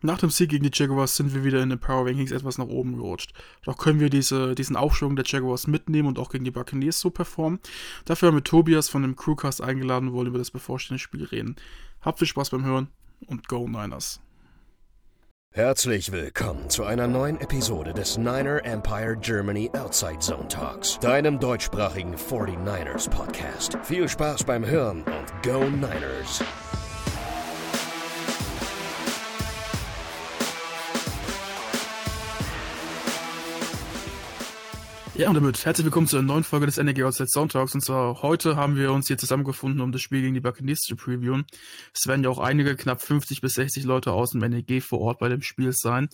Nach dem Sieg gegen die Jaguars sind wir wieder in den Power Rankings etwas nach oben gerutscht. Doch können wir diese, diesen Aufschwung der Jaguars mitnehmen und auch gegen die Buccaneers so performen. Dafür haben wir Tobias von dem Crewcast eingeladen und wollen über das bevorstehende Spiel reden. Habt viel Spaß beim Hören und Go Niners! Herzlich willkommen zu einer neuen Episode des Niner Empire Germany Outside Zone Talks, deinem deutschsprachigen 49ers Podcast. Viel Spaß beim Hören und Go Niners! Ja, und damit herzlich willkommen zu einer neuen Folge des Energy Outside Soundtalks. Und zwar heute haben wir uns hier zusammengefunden, um das Spiel gegen die Buccaneers zu previewen. Es werden ja auch einige, knapp 50 bis 60 Leute aus dem NEG vor Ort bei dem Spiel sein.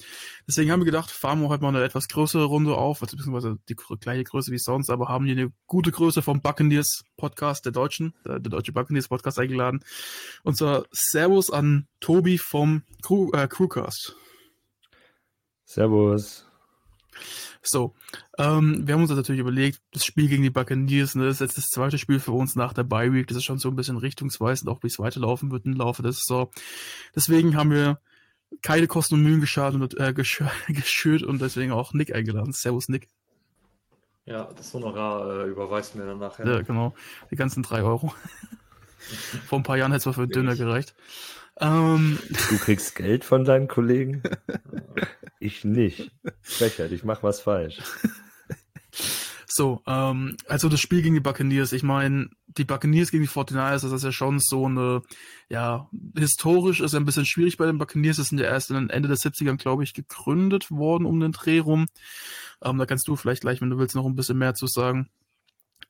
Deswegen haben wir gedacht, fahren wir heute mal eine etwas größere Runde auf, also beziehungsweise die gleiche Größe wie sonst, aber haben hier eine gute Größe vom Buccaneers Podcast der Deutschen, der, der deutsche Buccaneers Podcast eingeladen. Und zwar Servus an Tobi vom Crew, äh, Crewcast. Servus. So, ähm, wir haben uns das natürlich überlegt, das Spiel gegen die Buccaneers, ne, das ist jetzt das zweite Spiel für uns nach der Bye Week, das ist schon so ein bisschen richtungsweisend, auch wie es weiterlaufen wird im Laufe der Saison. Deswegen haben wir keine Kosten und Mühen geschadet und äh, gesch geschürt und deswegen auch Nick eingeladen. Servus Nick. Ja, das Honorar äh, überweist mir dann nachher. Ja, genau. Die ganzen drei Euro. Vor ein paar Jahren hätte es mal für Döner gereicht. Ähm, du kriegst Geld von deinen Kollegen? ich nicht. Frechheit, ich mach was falsch. So, ähm, also das Spiel gegen die Buccaneers, ich meine, die Buccaneers gegen die 49ers, das ist ja schon so eine, ja, historisch ist ein bisschen schwierig bei den Buccaneers, das sind ja erst Ende der 70ern, glaube ich, gegründet worden um den Dreh rum. Ähm, da kannst du vielleicht gleich, wenn du willst, noch ein bisschen mehr zu sagen.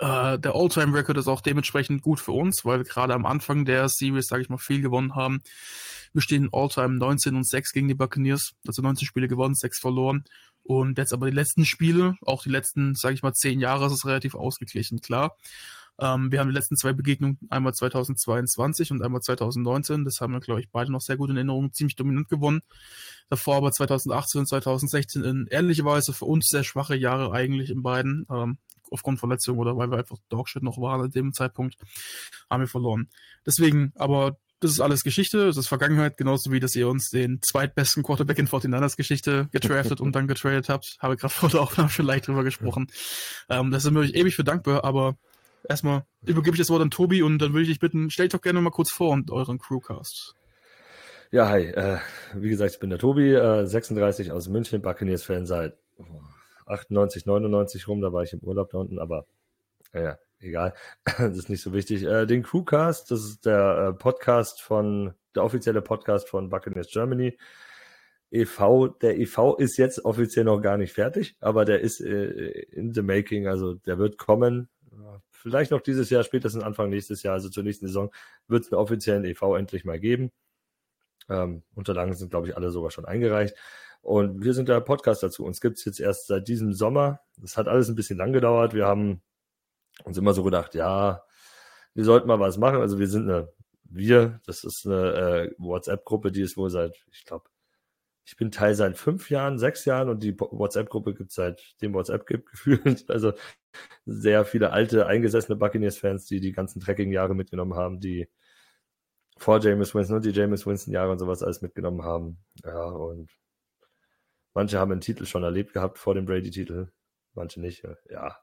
Äh, der All-Time-Record ist auch dementsprechend gut für uns, weil wir gerade am Anfang der Series, sage ich mal, viel gewonnen haben. Wir stehen All-Time 19 und 6 gegen die Buccaneers, also 19 Spiele gewonnen, 6 verloren. Und jetzt aber die letzten Spiele, auch die letzten, sage ich mal, 10 Jahre, ist es relativ ausgeglichen, klar. Ähm, wir haben die letzten zwei Begegnungen, einmal 2022 und einmal 2019. Das haben wir, glaube ich, beide noch sehr gut in Erinnerung, ziemlich dominant gewonnen. Davor aber 2018 und 2016 in ehrlicherweise für uns sehr schwache Jahre eigentlich in beiden. Ähm, aufgrund Verletzung oder weil wir einfach Dogshit noch waren an dem Zeitpunkt, haben wir verloren. Deswegen, aber das ist alles Geschichte, das ist Vergangenheit, genauso wie, dass ihr uns den zweitbesten Quarterback in 49ers Geschichte getraftet und dann getradet habt. Habe gerade vor der Aufnahme schon leicht drüber gesprochen. Ähm, da sind wir euch ewig für dankbar, aber erstmal übergebe ich das Wort an Tobi und dann würde ich dich bitten, stellt doch gerne mal kurz vor und euren Crewcast. Ja, hi. Äh, wie gesagt, ich bin der Tobi, äh, 36 aus München, Buccaneers-Fan seit 98, 99 rum, da war ich im Urlaub da unten, aber naja, egal, das ist nicht so wichtig. Äh, den Crewcast, das ist der äh, Podcast von, der offizielle Podcast von Buccaneers Germany. e.V., der e.V. ist jetzt offiziell noch gar nicht fertig, aber der ist äh, in the making, also der wird kommen. Vielleicht noch dieses Jahr, spätestens Anfang nächstes Jahr, also zur nächsten Saison, wird es einen offiziellen e.V. endlich mal geben. Ähm, Unterlagen sind, glaube ich, alle sogar schon eingereicht. Und wir sind der Podcast dazu. Uns gibt es jetzt erst seit diesem Sommer. Das hat alles ein bisschen lang gedauert. Wir haben uns immer so gedacht, ja, wir sollten mal was machen. Also wir sind eine, wir, das ist eine äh, WhatsApp-Gruppe, die ist wohl seit, ich glaube, ich bin Teil seit fünf Jahren, sechs Jahren und die WhatsApp-Gruppe gibt es seitdem WhatsApp gibt, gefühlt. Also sehr viele alte, eingesessene Buccaneers-Fans, die die ganzen Trekking-Jahre mitgenommen haben, die vor James Winston und die James Winston-Jahre und sowas alles mitgenommen haben. Ja, und Manche haben den Titel schon erlebt gehabt vor dem Brady-Titel, manche nicht. Ja.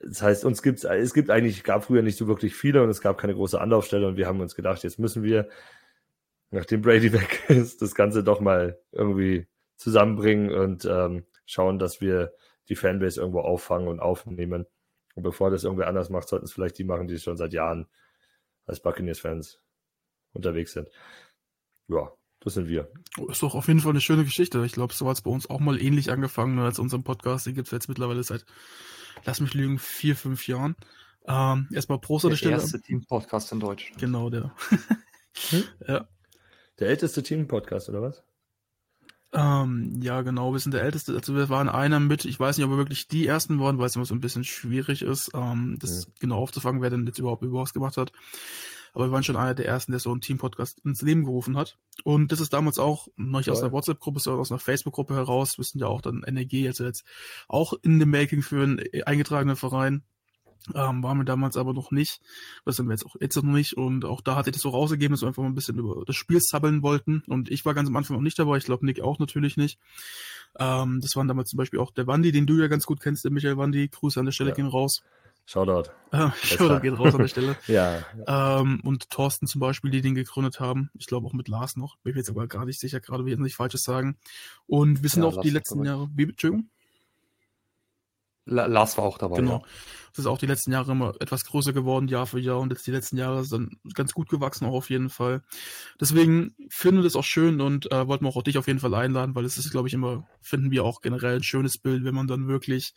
Das heißt, uns gibt's, es gibt eigentlich, gab früher nicht so wirklich viele und es gab keine große Anlaufstelle und wir haben uns gedacht, jetzt müssen wir, nachdem Brady weg ist, das Ganze doch mal irgendwie zusammenbringen und ähm, schauen, dass wir die Fanbase irgendwo auffangen und aufnehmen. Und bevor das irgendwer anders macht, sollten es vielleicht die machen, die schon seit Jahren als Buccaneers-Fans unterwegs sind. Ja, das sind wir. Ist doch auf jeden Fall eine schöne Geschichte. Ich glaube, so hat es bei uns auch mal ähnlich angefangen als unserem Podcast. Den gibt es jetzt mittlerweile seit, lass mich lügen, vier, fünf Jahren. Ähm, erstmal Prost an der Stelle. Der erste Team-Podcast in Deutsch. Genau, der. hm? Ja. Der älteste Team-Podcast, oder was? Ähm, ja, genau, wir sind der älteste. Also wir waren einer mit, ich weiß nicht, ob wir wirklich die ersten waren, weil es immer so ein bisschen schwierig ist, ähm, das ja. genau aufzufangen, wer denn jetzt überhaupt überhaupt gemacht hat aber wir waren schon einer der ersten, der so einen Team-Podcast ins Leben gerufen hat. Und das ist damals auch noch nicht aus einer WhatsApp-Gruppe, sondern aus einer Facebook-Gruppe heraus. Wir sind ja auch dann Energie, also jetzt auch in dem Making für einen eingetragenen Verein. Ähm, waren wir damals aber noch nicht. Das sind wir jetzt auch jetzt noch nicht. Und auch da hatte ich das so rausgegeben, dass wir einfach mal ein bisschen über das Spiel zappeln wollten. Und ich war ganz am Anfang noch nicht dabei. Ich glaube, Nick auch natürlich nicht. Ähm, das waren damals zum Beispiel auch der Wandi, den du ja ganz gut kennst, der Michael Wandi. Grüße an der Stelle Ja. gehen raus. Shoutout. Äh, Shoutout geht raus an der Stelle. Ja, Ähm, und Thorsten zum Beispiel, die den gegründet haben. Ich glaube auch mit Lars noch. Bin ich mir jetzt aber gar nicht sicher, gerade will ich nicht Falsches sagen. Und wir sind Ja, auch Lars die letzten. Jahre. Wie, Entschuldigung? La Lars war auch dabei. Genau. Ja. Das ist auch die letzten Jahre immer etwas größer geworden, Jahr für Jahr. Und jetzt die letzten Jahre sind ganz gut gewachsen, auch auf jeden Fall. Deswegen finden wir das auch schön und äh, wollten wir auch dich auf jeden Fall einladen, weil es ist, glaube ich, immer, finden wir auch generell ein schönes Bild, wenn man dann wirklich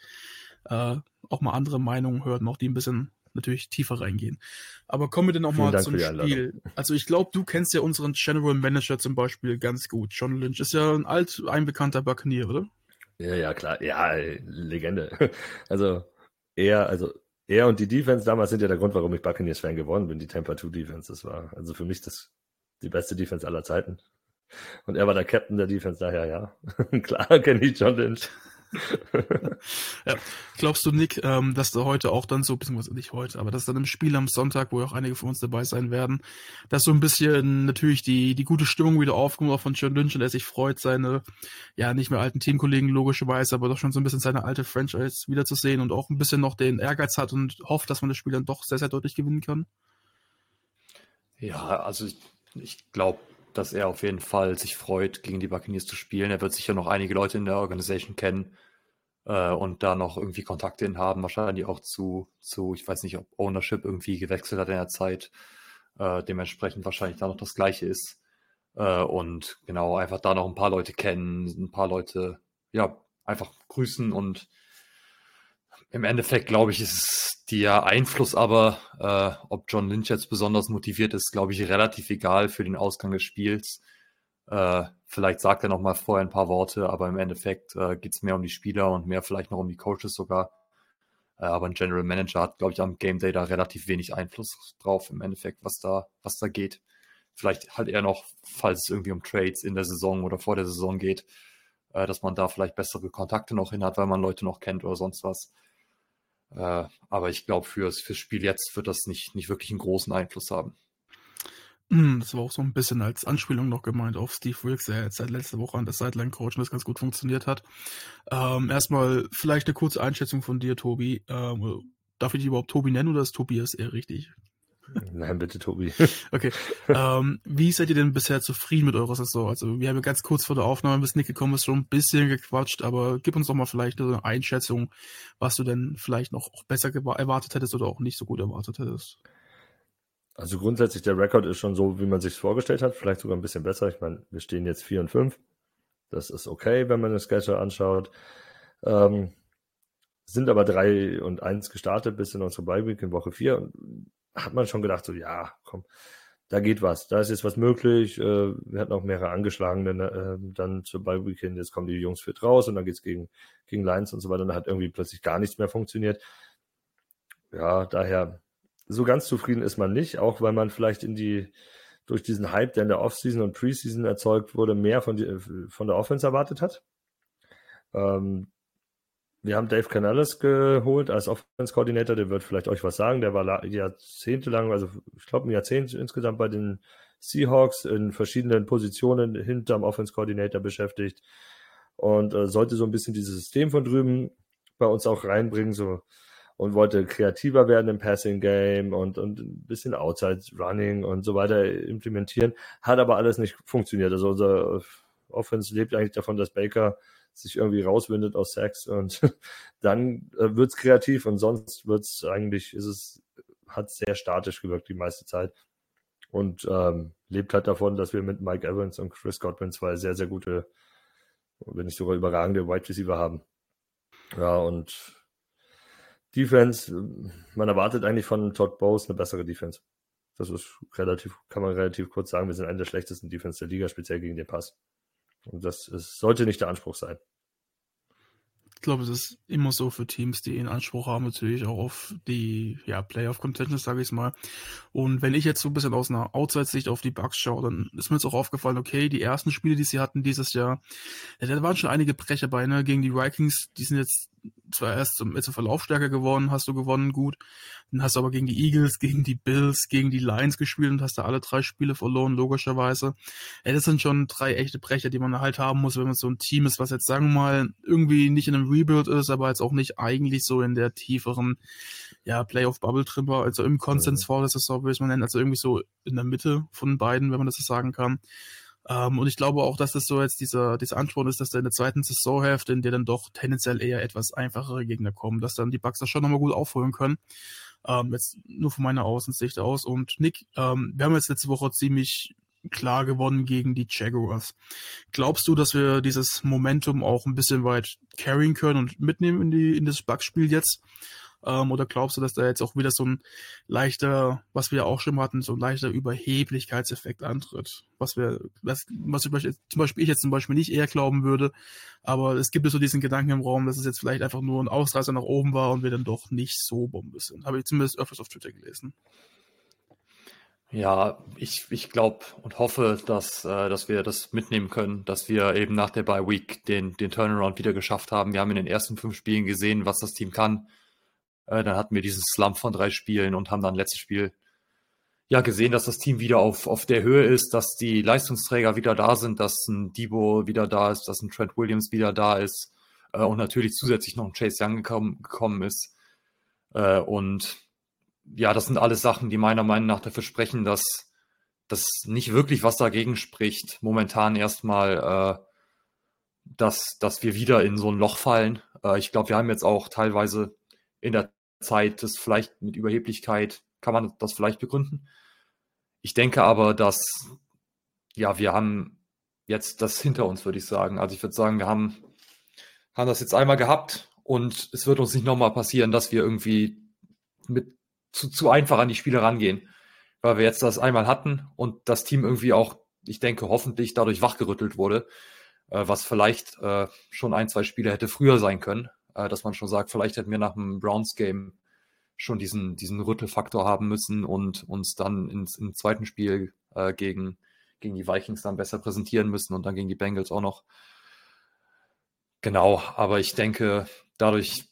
äh, auch mal andere Meinungen hört und auch die ein bisschen natürlich tiefer reingehen. Aber kommen wir denn auch Vielen mal Dank zum. Spiel. Also ich glaube, du kennst ja unseren General Manager zum Beispiel ganz gut. John Lynch ist ja ein alt, einbekannter Buccaneer, oder? ja, ja, klar. Ja, Legende. Also er, also er und die Defense damals sind ja der Grund, warum ich Buccaneers-Fan geworden bin, die Tampa 2 Defense. Das war also für mich das die beste Defense aller Zeiten. Und er war der Captain der Defense, daher ja. klar kenne ich John Lynch. Glaubst du, Nick, ähm, dass da heute auch dann so, beziehungsweise nicht heute, aber dass dann im Spiel am Sonntag, wo ja auch einige von uns dabei sein werden, dass so ein bisschen natürlich die, die gute Stimmung wieder aufkommt, auch von John Lynch und er sich freut, seine, ja, nicht mehr alten Teamkollegen logischerweise, aber doch schon so ein bisschen seine alte Franchise wiederzusehen und auch ein bisschen noch den Ehrgeiz hat und hofft, dass man das Spiel dann doch sehr, sehr deutlich gewinnen kann? Ja, also ich, ich glaube, dass er auf jeden Fall sich freut, gegen die Buccaneers zu spielen. Er wird sicher noch einige Leute in der Organisation kennen äh, und da noch irgendwie Kontakte hin haben. Wahrscheinlich auch zu, zu, ich weiß nicht, ob Ownership irgendwie gewechselt hat in der Zeit. Äh, dementsprechend wahrscheinlich da noch das Gleiche ist. Äh, und genau, einfach da noch ein paar Leute kennen, ein paar Leute, ja, einfach grüßen und im Endeffekt, glaube ich, ist der Einfluss aber, äh, ob John Lynch jetzt besonders motiviert ist, glaube ich, relativ egal für den Ausgang des Spiels. Äh, vielleicht sagt er noch mal vorher ein paar Worte, aber im Endeffekt äh, geht es mehr um die Spieler und mehr vielleicht noch um die Coaches sogar. Äh, aber ein General Manager hat, glaube ich, am Game Day da relativ wenig Einfluss drauf im Endeffekt, was da, was da geht. Vielleicht halt eher noch, falls es irgendwie um Trades in der Saison oder vor der Saison geht, äh, dass man da vielleicht bessere Kontakte noch hin hat, weil man Leute noch kennt oder sonst was. Äh, aber ich glaube, fürs, fürs Spiel jetzt wird das nicht, nicht wirklich einen großen Einfluss haben. Das war auch so ein bisschen als Anspielung noch gemeint auf Steve Wilkes, der jetzt seit letzter Woche an der Sideline coach das ganz gut funktioniert hat. Ähm, erstmal vielleicht eine kurze Einschätzung von dir, Tobi. Ähm, darf ich dich überhaupt Tobi nennen oder ist Tobias eher richtig? Nein, bitte, Tobi. Okay. ähm, wie seid ihr denn bisher zufrieden mit eurer Saison? Also wir haben ja ganz kurz vor der Aufnahme, bis Nick gekommen ist, schon ein bisschen gequatscht, aber gib uns doch mal vielleicht eine Einschätzung, was du denn vielleicht noch besser erwartet hättest oder auch nicht so gut erwartet hättest. Also grundsätzlich, der Rekord ist schon so, wie man sich vorgestellt hat, vielleicht sogar ein bisschen besser. Ich meine, wir stehen jetzt 4 und 5. Das ist okay, wenn man den Schedule anschaut. Ähm, sind aber 3 und 1 gestartet bis in unsere Bye Week in Woche 4 und hat man schon gedacht, so ja, komm, da geht was, da ist jetzt was möglich. Äh, wir hatten auch mehrere Angeschlagene äh, dann zur hin, jetzt kommen die Jungs fit raus und dann geht's gegen, gegen Lions und so weiter. Und dann hat irgendwie plötzlich gar nichts mehr funktioniert. Ja, daher so ganz zufrieden ist man nicht, auch weil man vielleicht in die durch diesen Hype, der in der Offseason und Preseason erzeugt wurde, mehr von, die, von der Offense erwartet hat. Ähm, wir haben Dave Canales geholt als Offense Coordinator, der wird vielleicht euch was sagen. Der war la- jahrzehntelang, also ich glaube ein Jahrzehnt insgesamt bei den Seahawks in verschiedenen Positionen hinterm Offense Coordinator beschäftigt und äh, sollte so ein bisschen dieses System von drüben bei uns auch reinbringen, so und wollte kreativer werden im Passing Game und, und ein bisschen Outside Running und so weiter implementieren. Hat aber alles nicht funktioniert. Also unser Offense lebt eigentlich davon, dass Baker sich irgendwie rauswindet aus Sacks und dann äh, wird's kreativ und sonst wird's eigentlich, ist es, hat sehr statisch gewirkt die meiste Zeit und ähm, lebt halt davon, dass wir mit Mike Evans und Chris Godwin zwei sehr, sehr gute, wenn nicht sogar überragende Wide Receiver haben. Ja, und Defense, man erwartet eigentlich von Todd Bowes eine bessere Defense. Das ist relativ, kann man relativ kurz sagen, wir sind einer der schlechtesten Defense der Liga, speziell gegen den Pass. Und das ist, sollte nicht der Anspruch sein. Ich glaube, es ist immer so für Teams, die einen Anspruch haben, natürlich auch auf die ja, Playoff-Contentions, sage ich mal. Und wenn ich jetzt so ein bisschen aus einer Outside-Sicht auf die Bugs schaue, dann ist mir jetzt auch aufgefallen, okay, die ersten Spiele, die sie hatten dieses Jahr, ja, da waren schon einige Brecher bei, ne? Gegen die Vikings, die sind jetzt zwar erst zum, zum Verlaufstärke gewonnen, hast du gewonnen, gut. Dann hast du aber gegen die Eagles, gegen die Bills, gegen die Lions gespielt und hast da alle drei Spiele verloren, logischerweise. Ja, das sind schon drei echte Brecher, die man halt haben muss, wenn man so ein Team ist, was jetzt, sagen wir mal, irgendwie nicht in einem Rebuild ist, aber jetzt auch nicht eigentlich so in der tieferen, ja, Playoff-Bubble-Trip war, also im Konsens vor der Saison, würde ich mal nennen, also irgendwie so in der Mitte von beiden, wenn man das so sagen kann. Ähm, und ich glaube auch, dass das so jetzt dieser, dieser Anspruch ist, dass da in der zweiten Saisonhälfte, in der dann doch tendenziell eher etwas einfachere Gegner kommen, dass dann die Bugs das schon nochmal gut aufholen können. Ähm, jetzt nur von meiner Außensicht aus. Und Nick, ähm, wir haben jetzt letzte Woche ziemlich klar gewonnen gegen die Jaguars. Glaubst du, dass wir dieses Momentum auch ein bisschen weit carryen können und mitnehmen in die in das Bugspiel jetzt? Ähm, oder glaubst du, dass da jetzt auch wieder so ein leichter, was wir auch schon hatten, so ein leichter Überheblichkeitseffekt antritt? Was wir, was, was zum Beispiel ich jetzt zum Beispiel nicht eher glauben würde, aber es gibt so diesen Gedanken im Raum, dass es jetzt vielleicht einfach nur ein Ausreißer nach oben war und wir dann doch nicht so Bombe sind. Habe ich zumindest öfters auf Twitter gelesen. Ja, ich, ich glaube und hoffe, dass, äh, dass wir das mitnehmen können, dass wir eben nach der Bye Week den, den Turnaround wieder geschafft haben. Wir haben in den ersten fünf Spielen gesehen, was das Team kann. Äh, dann hatten wir diesen Slump von drei Spielen und haben dann letztes Spiel ja gesehen, dass das Team wieder auf, auf der Höhe ist, dass die Leistungsträger wieder da sind, dass ein Debo wieder da ist, dass ein Trent Williams wieder da ist äh, und natürlich zusätzlich noch ein Chase Young gekommen, gekommen ist. Äh, und ja, das sind alles Sachen, die meiner Meinung nach dafür sprechen, dass das nicht wirklich was dagegen spricht, momentan erstmal, äh, dass, dass wir wieder in so ein Loch fallen. Äh, ich glaube, wir haben jetzt auch teilweise in der Zeit das vielleicht mit Überheblichkeit, kann man das vielleicht begründen. Ich denke aber, dass, ja, wir haben jetzt das hinter uns, würde ich sagen. Also ich würde sagen, wir haben, haben das jetzt einmal gehabt und es wird uns nicht nochmal passieren, dass wir irgendwie mit zu, zu einfach an die Spiele rangehen, weil wir jetzt das einmal hatten und das Team irgendwie auch, ich denke, hoffentlich dadurch wachgerüttelt wurde, äh, was vielleicht äh, schon ein, zwei Spiele hätte früher sein können, äh, dass man schon sagt, vielleicht hätten wir nach dem Browns-Game schon diesen, diesen Rüttelfaktor haben müssen und uns dann ins, im zweiten Spiel äh, gegen, gegen die Vikings dann besser präsentieren müssen und dann gegen die Bengals auch noch. Genau, aber ich denke, dadurch,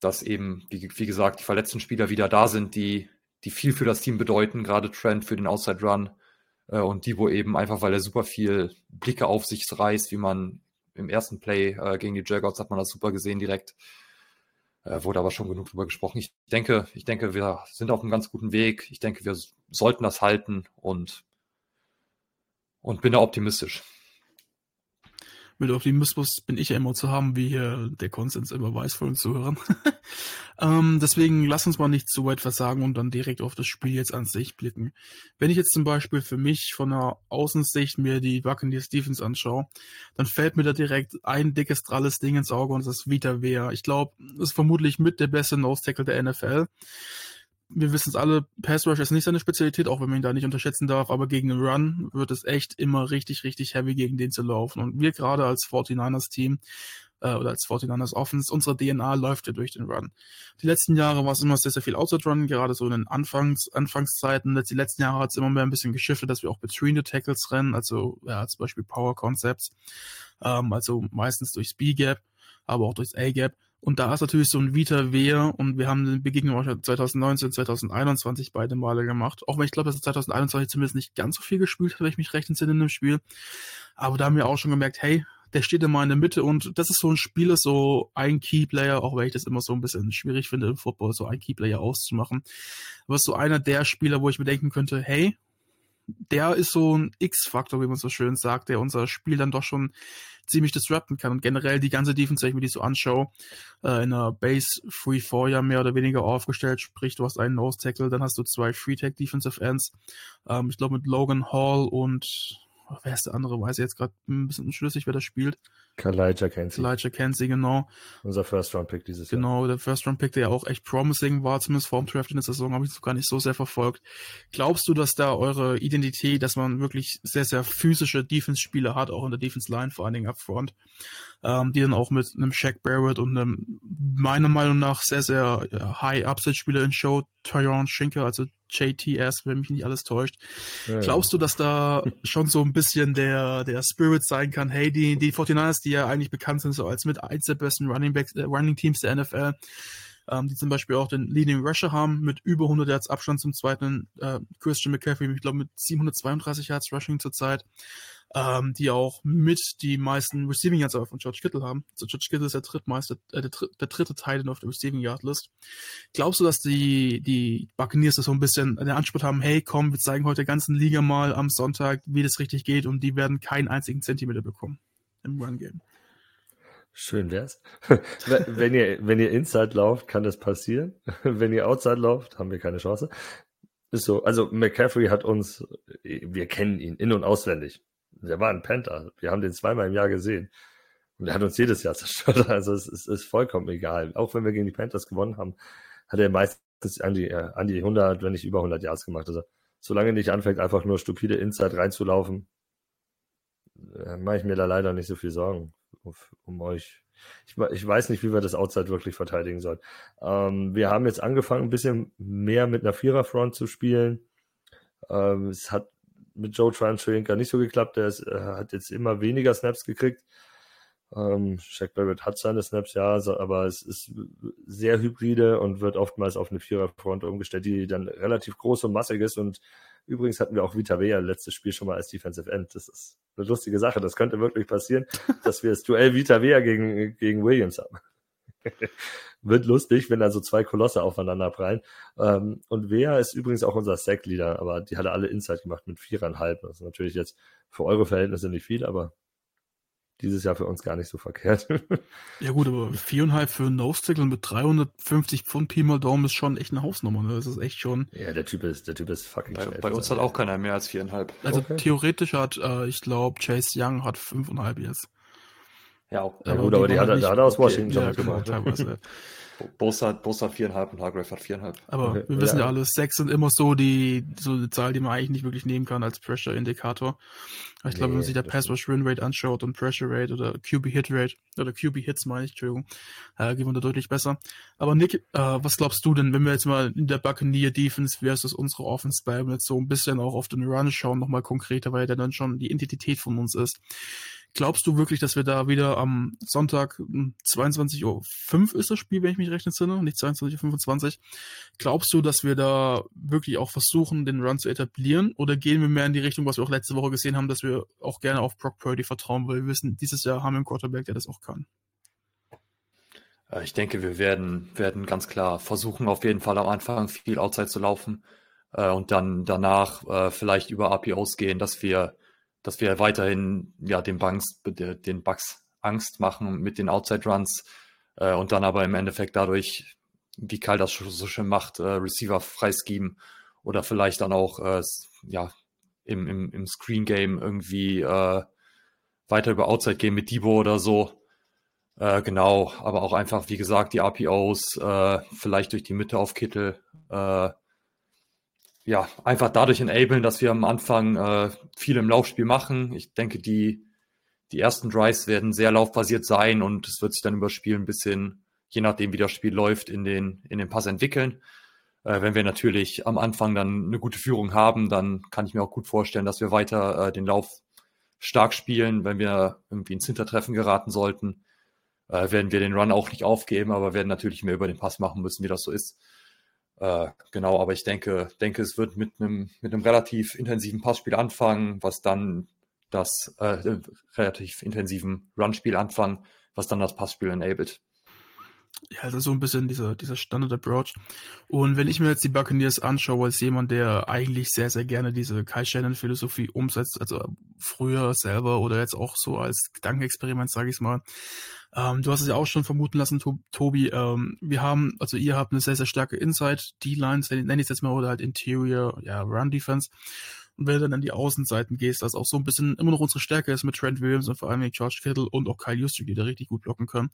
dass eben, wie, wie gesagt, die verletzten Spieler wieder da sind, die, die viel für das Team bedeuten, gerade Trent für den Outside Run äh, und Debo eben einfach, weil er super viel Blicke auf sich reißt, wie man im ersten Play äh, gegen die Jaguars hat man das super gesehen direkt. Äh, wurde aber schon genug drüber gesprochen. Ich denke, ich denke, wir sind auf einem ganz guten Weg. Ich denke, wir sollten das halten und, und bin da optimistisch mit Optimismus bin ich ja immer zu haben, wie hier der Konsens immer weiß von uns Zuhörern. ähm, deswegen lass uns mal nicht zu weit versagen und dann direkt auf das Spiel jetzt an sich blicken. Wenn ich jetzt zum Beispiel für mich von der Außensicht mir die Buccaneers Defense anschaue, dann fällt mir da direkt ein dickes, dralles Ding ins Auge und das ist Vita Wea. Ich glaube, ist vermutlich mit der beste Nose Tackle der NFL wir wissen es alle, Pass Rush ist nicht seine Spezialität, auch wenn man ihn da nicht unterschätzen darf, aber gegen den Run wird es echt immer richtig, richtig heavy gegen den zu laufen. Und wir gerade als 49ers Team äh, oder als 49ers Offense, unsere DNA läuft ja durch den Run. Die letzten Jahre war es immer sehr, sehr viel Outside Run, gerade so in den Anfangs, Anfangszeiten. Die letzten Jahre hat es immer mehr ein bisschen geschiftet, dass wir auch between the Tackles rennen, also ja, zum Beispiel Power Concepts, ähm, also meistens durchs B-Gap, aber auch durchs A-Gap. Und da ist natürlich so ein Vita Wehr und wir haben eine Begegnung 2019, 2021 beide Male gemacht. Auch wenn ich glaube, dass 2021 zumindest nicht ganz so viel gespielt hat, wenn ich mich recht entsinne in dem Spiel. Aber da haben wir auch schon gemerkt, hey, der steht immer in der Mitte und das ist so ein Spiel, ist so ein Keyplayer, auch wenn ich das immer so ein bisschen schwierig finde im Football, so ein Keyplayer auszumachen. Aber so einer der Spieler, wo ich mir denken könnte, hey, der ist so ein X-Faktor, wie man so schön sagt, der unser Spiel dann doch schon ziemlich disrupten kann. Und generell die ganze Defense, wenn ich mir die so anschaue, äh, in einer Base 3-4 ja mehr oder weniger aufgestellt, sprich, du hast einen Nose Tackle, dann hast du zwei Free Tag Defensive Ends. Ähm, ich glaube mit Logan Hall und wer ist der andere? Weiß ich jetzt gerade ein bisschen unschlüssig, wer das spielt. Kalijah Kenzie. Kalijah Kenzie, genau. Unser First-Round-Pick dieses Jahr. Genau, der First-Round-Pick, der ja auch echt promising war, zumindest vor dem Draft in der Saison, habe ich gar nicht so sehr verfolgt. Glaubst du, dass da eure Identität, dass man wirklich sehr, sehr physische Defense-Spieler hat, auch in der Defense-Line, vor allen Dingen up front, ähm, die dann auch mit einem Shaq Barrett und einem, meiner Meinung nach, sehr, sehr High-Upside-Spieler in Show, Tyron Schinker, also JTS, wenn mich nicht alles täuscht. Ja, Glaubst du, dass da schon so ein bisschen der, der Spirit sein kann? Hey, die, die 49ers, die ja eigentlich bekannt sind, so als mit eins der besten Running Backs, äh, Running Teams der NFL, ähm, die zum Beispiel auch den Leading Rusher haben mit über 100 Yards Abstand zum zweiten äh, Christian McCaffrey, ich glaube mit 732 Yards Rushing zurzeit, ähm, die auch mit die meisten Receiving Yards von George Kittle haben. Also George Kittle ist der drittmeister, äh, der, der dritte Teil auf der Receiving Yard List. Glaubst du, dass die, die Buccaneers das so ein bisschen den Anspruch haben, hey komm, wir zeigen heute der ganzen Liga mal am Sonntag, wie das richtig geht und die werden keinen einzigen Zentimeter bekommen im Run-Game? Schön wär's. wenn ihr, wenn ihr Inside lauft, kann das passieren. wenn ihr Outside lauft, haben wir keine Chance. Ist so. Also McCaffrey hat uns, wir kennen ihn in- und auswendig. Der war ein Panther. Wir haben den zweimal im Jahr gesehen. Und er hat uns jedes Jahr zerstört. Also es ist, ist vollkommen egal. Auch wenn wir gegen die Panthers gewonnen haben, hat er meistens an die, äh, an die 100, wenn nicht über 100 Yards gemacht. Also solange nicht anfängt, einfach nur stupide Inside reinzulaufen, mache ich mir da leider nicht so viel Sorgen um euch. Ich, ich, weiß nicht, wie wir das Outside wirklich verteidigen sollen. Ähm, wir haben jetzt angefangen, ein bisschen mehr mit einer Viererfront zu spielen. Ähm, es hat mit Joe Transchenka nicht so geklappt. Er ist, äh, hat jetzt immer weniger Snaps gekriegt. Ähm, Shaq Barrett hat seine Snaps, ja, aber es ist sehr hybride und wird oftmals auf eine Viererfront umgestellt, die dann relativ groß und massig ist und Übrigens hatten wir auch Vita Vea letztes Spiel schon mal als Defensive End. Das ist eine lustige Sache. Das könnte wirklich passieren, dass wir das Duell Vita Vea gegen, gegen Williams haben. Wird lustig, wenn da so zwei Kolosse aufeinander prallen. Ähm, und Vea ist übrigens auch unser Sack-Leader, aber die hat er alle Inside gemacht mit viereinhalb. Das ist natürlich jetzt für eure Verhältnisse nicht viel, aber dieses Jahr für uns gar nicht so verkehrt. ja gut, aber viereinhalb für einen Nose-Tackle mit 350 Pfund Pi mal Daumen ist schon echt eine Hausnummer. Ne? Das ist echt schon... Ja, der Typ ist, der Typ ist fucking Bei, bei uns hat auch keiner mehr als viereinhalb. Also okay. theoretisch hat, äh, ich glaube, Chase Young hat fünfeinhalb jetzt. Ja, auch. Ja, gut, aber die, die hat, er, hat er aus Washington okay. ja, genau, teilweise. Bosa, Bosa viereinhalb und Hargrave hat viereinhalb. Aber okay. wir wissen ja, ja alles, sechs sind immer so die, so eine Zahl, die man eigentlich nicht wirklich nehmen kann als Pressure-Indikator. Ich nee, glaube, wenn man sich der Pass Rush Win Rate anschaut und Pressure Rate oder QB Hit Rate oder QB Hits meine ich, Entschuldigung, äh, gehen wir da deutlich besser. Aber Nick, äh, was glaubst du denn, wenn wir jetzt mal in der Buccaneer Defense versus unsere Offense bleiben, jetzt so ein bisschen auch auf den Run schauen, nochmal konkreter, weil der dann schon die Identität von uns ist. Glaubst du wirklich, dass wir da wieder am Sonntag 22.05 Uhr ist das Spiel, wenn ich mich recht entsinne, nicht 22.25 Uhr? Glaubst du, dass wir da wirklich auch versuchen, den Run zu etablieren? Oder gehen wir mehr in die Richtung, was wir auch letzte Woche gesehen haben, dass wir auch gerne auf Brock Purdy vertrauen, weil wir wissen, dieses Jahr haben wir einen Quarterback, der das auch kann? Äh, ich denke, wir werden, werden ganz klar versuchen, auf jeden Fall am Anfang viel Outside zu laufen äh, und dann danach äh, vielleicht über APOs gehen, dass wir dass wir weiterhin ja den Bugs, den Bugs Angst machen mit den Outside Runs äh, und dann aber im Endeffekt dadurch, wie Karl das so schön macht, äh, Receiver freischieben oder vielleicht dann auch äh, ja im, im, im Screen Game irgendwie äh, weiter über Outside gehen mit Debo oder so. Äh, genau, aber auch einfach, wie gesagt, die RPOs äh, vielleicht durch die Mitte auf Kittel äh, ja, einfach dadurch enablen, dass wir am Anfang äh, viel im Laufspiel machen. Ich denke, die, die ersten Drives werden sehr laufbasiert sein und es wird sich dann über Spiel ein bisschen, je nachdem wie das Spiel läuft, in den, in den Pass entwickeln. Äh, wenn wir natürlich am Anfang dann eine gute Führung haben, dann kann ich mir auch gut vorstellen, dass wir weiter äh, den Lauf stark spielen. Wenn wir irgendwie ins Hintertreffen geraten sollten, äh, werden wir den Run auch nicht aufgeben, aber werden natürlich mehr über den Pass machen müssen, wie das so ist. Äh, genau, aber ich denke, denke, es wird mit einem, mit einem relativ intensiven Passspiel anfangen, was dann das äh, relativ intensiven Runspiel anfangen, was dann das Passspiel enabled. Ja, also so ein bisschen dieser, dieser Standard-Approach. Und wenn ich mir jetzt die Buccaneers anschaue, als jemand, der eigentlich sehr, sehr gerne diese Kai Shannon-Philosophie umsetzt, also früher selber oder jetzt auch so als Gedankenexperiment, sage ich mal, ähm, du hast es ja auch schon vermuten lassen, Tobi. Ähm, wir haben, also ihr habt eine sehr, sehr starke Inside, D-Lines, nenne ich es jetzt mal, oder halt Interior, ja, Run-Defense. Und wenn du dann an die Außenseiten gehst, das auch so ein bisschen immer noch unsere Stärke ist mit Trent Williams und vor allem mit George Kittle und auch Kyle Juszczyk, die da richtig gut blocken können,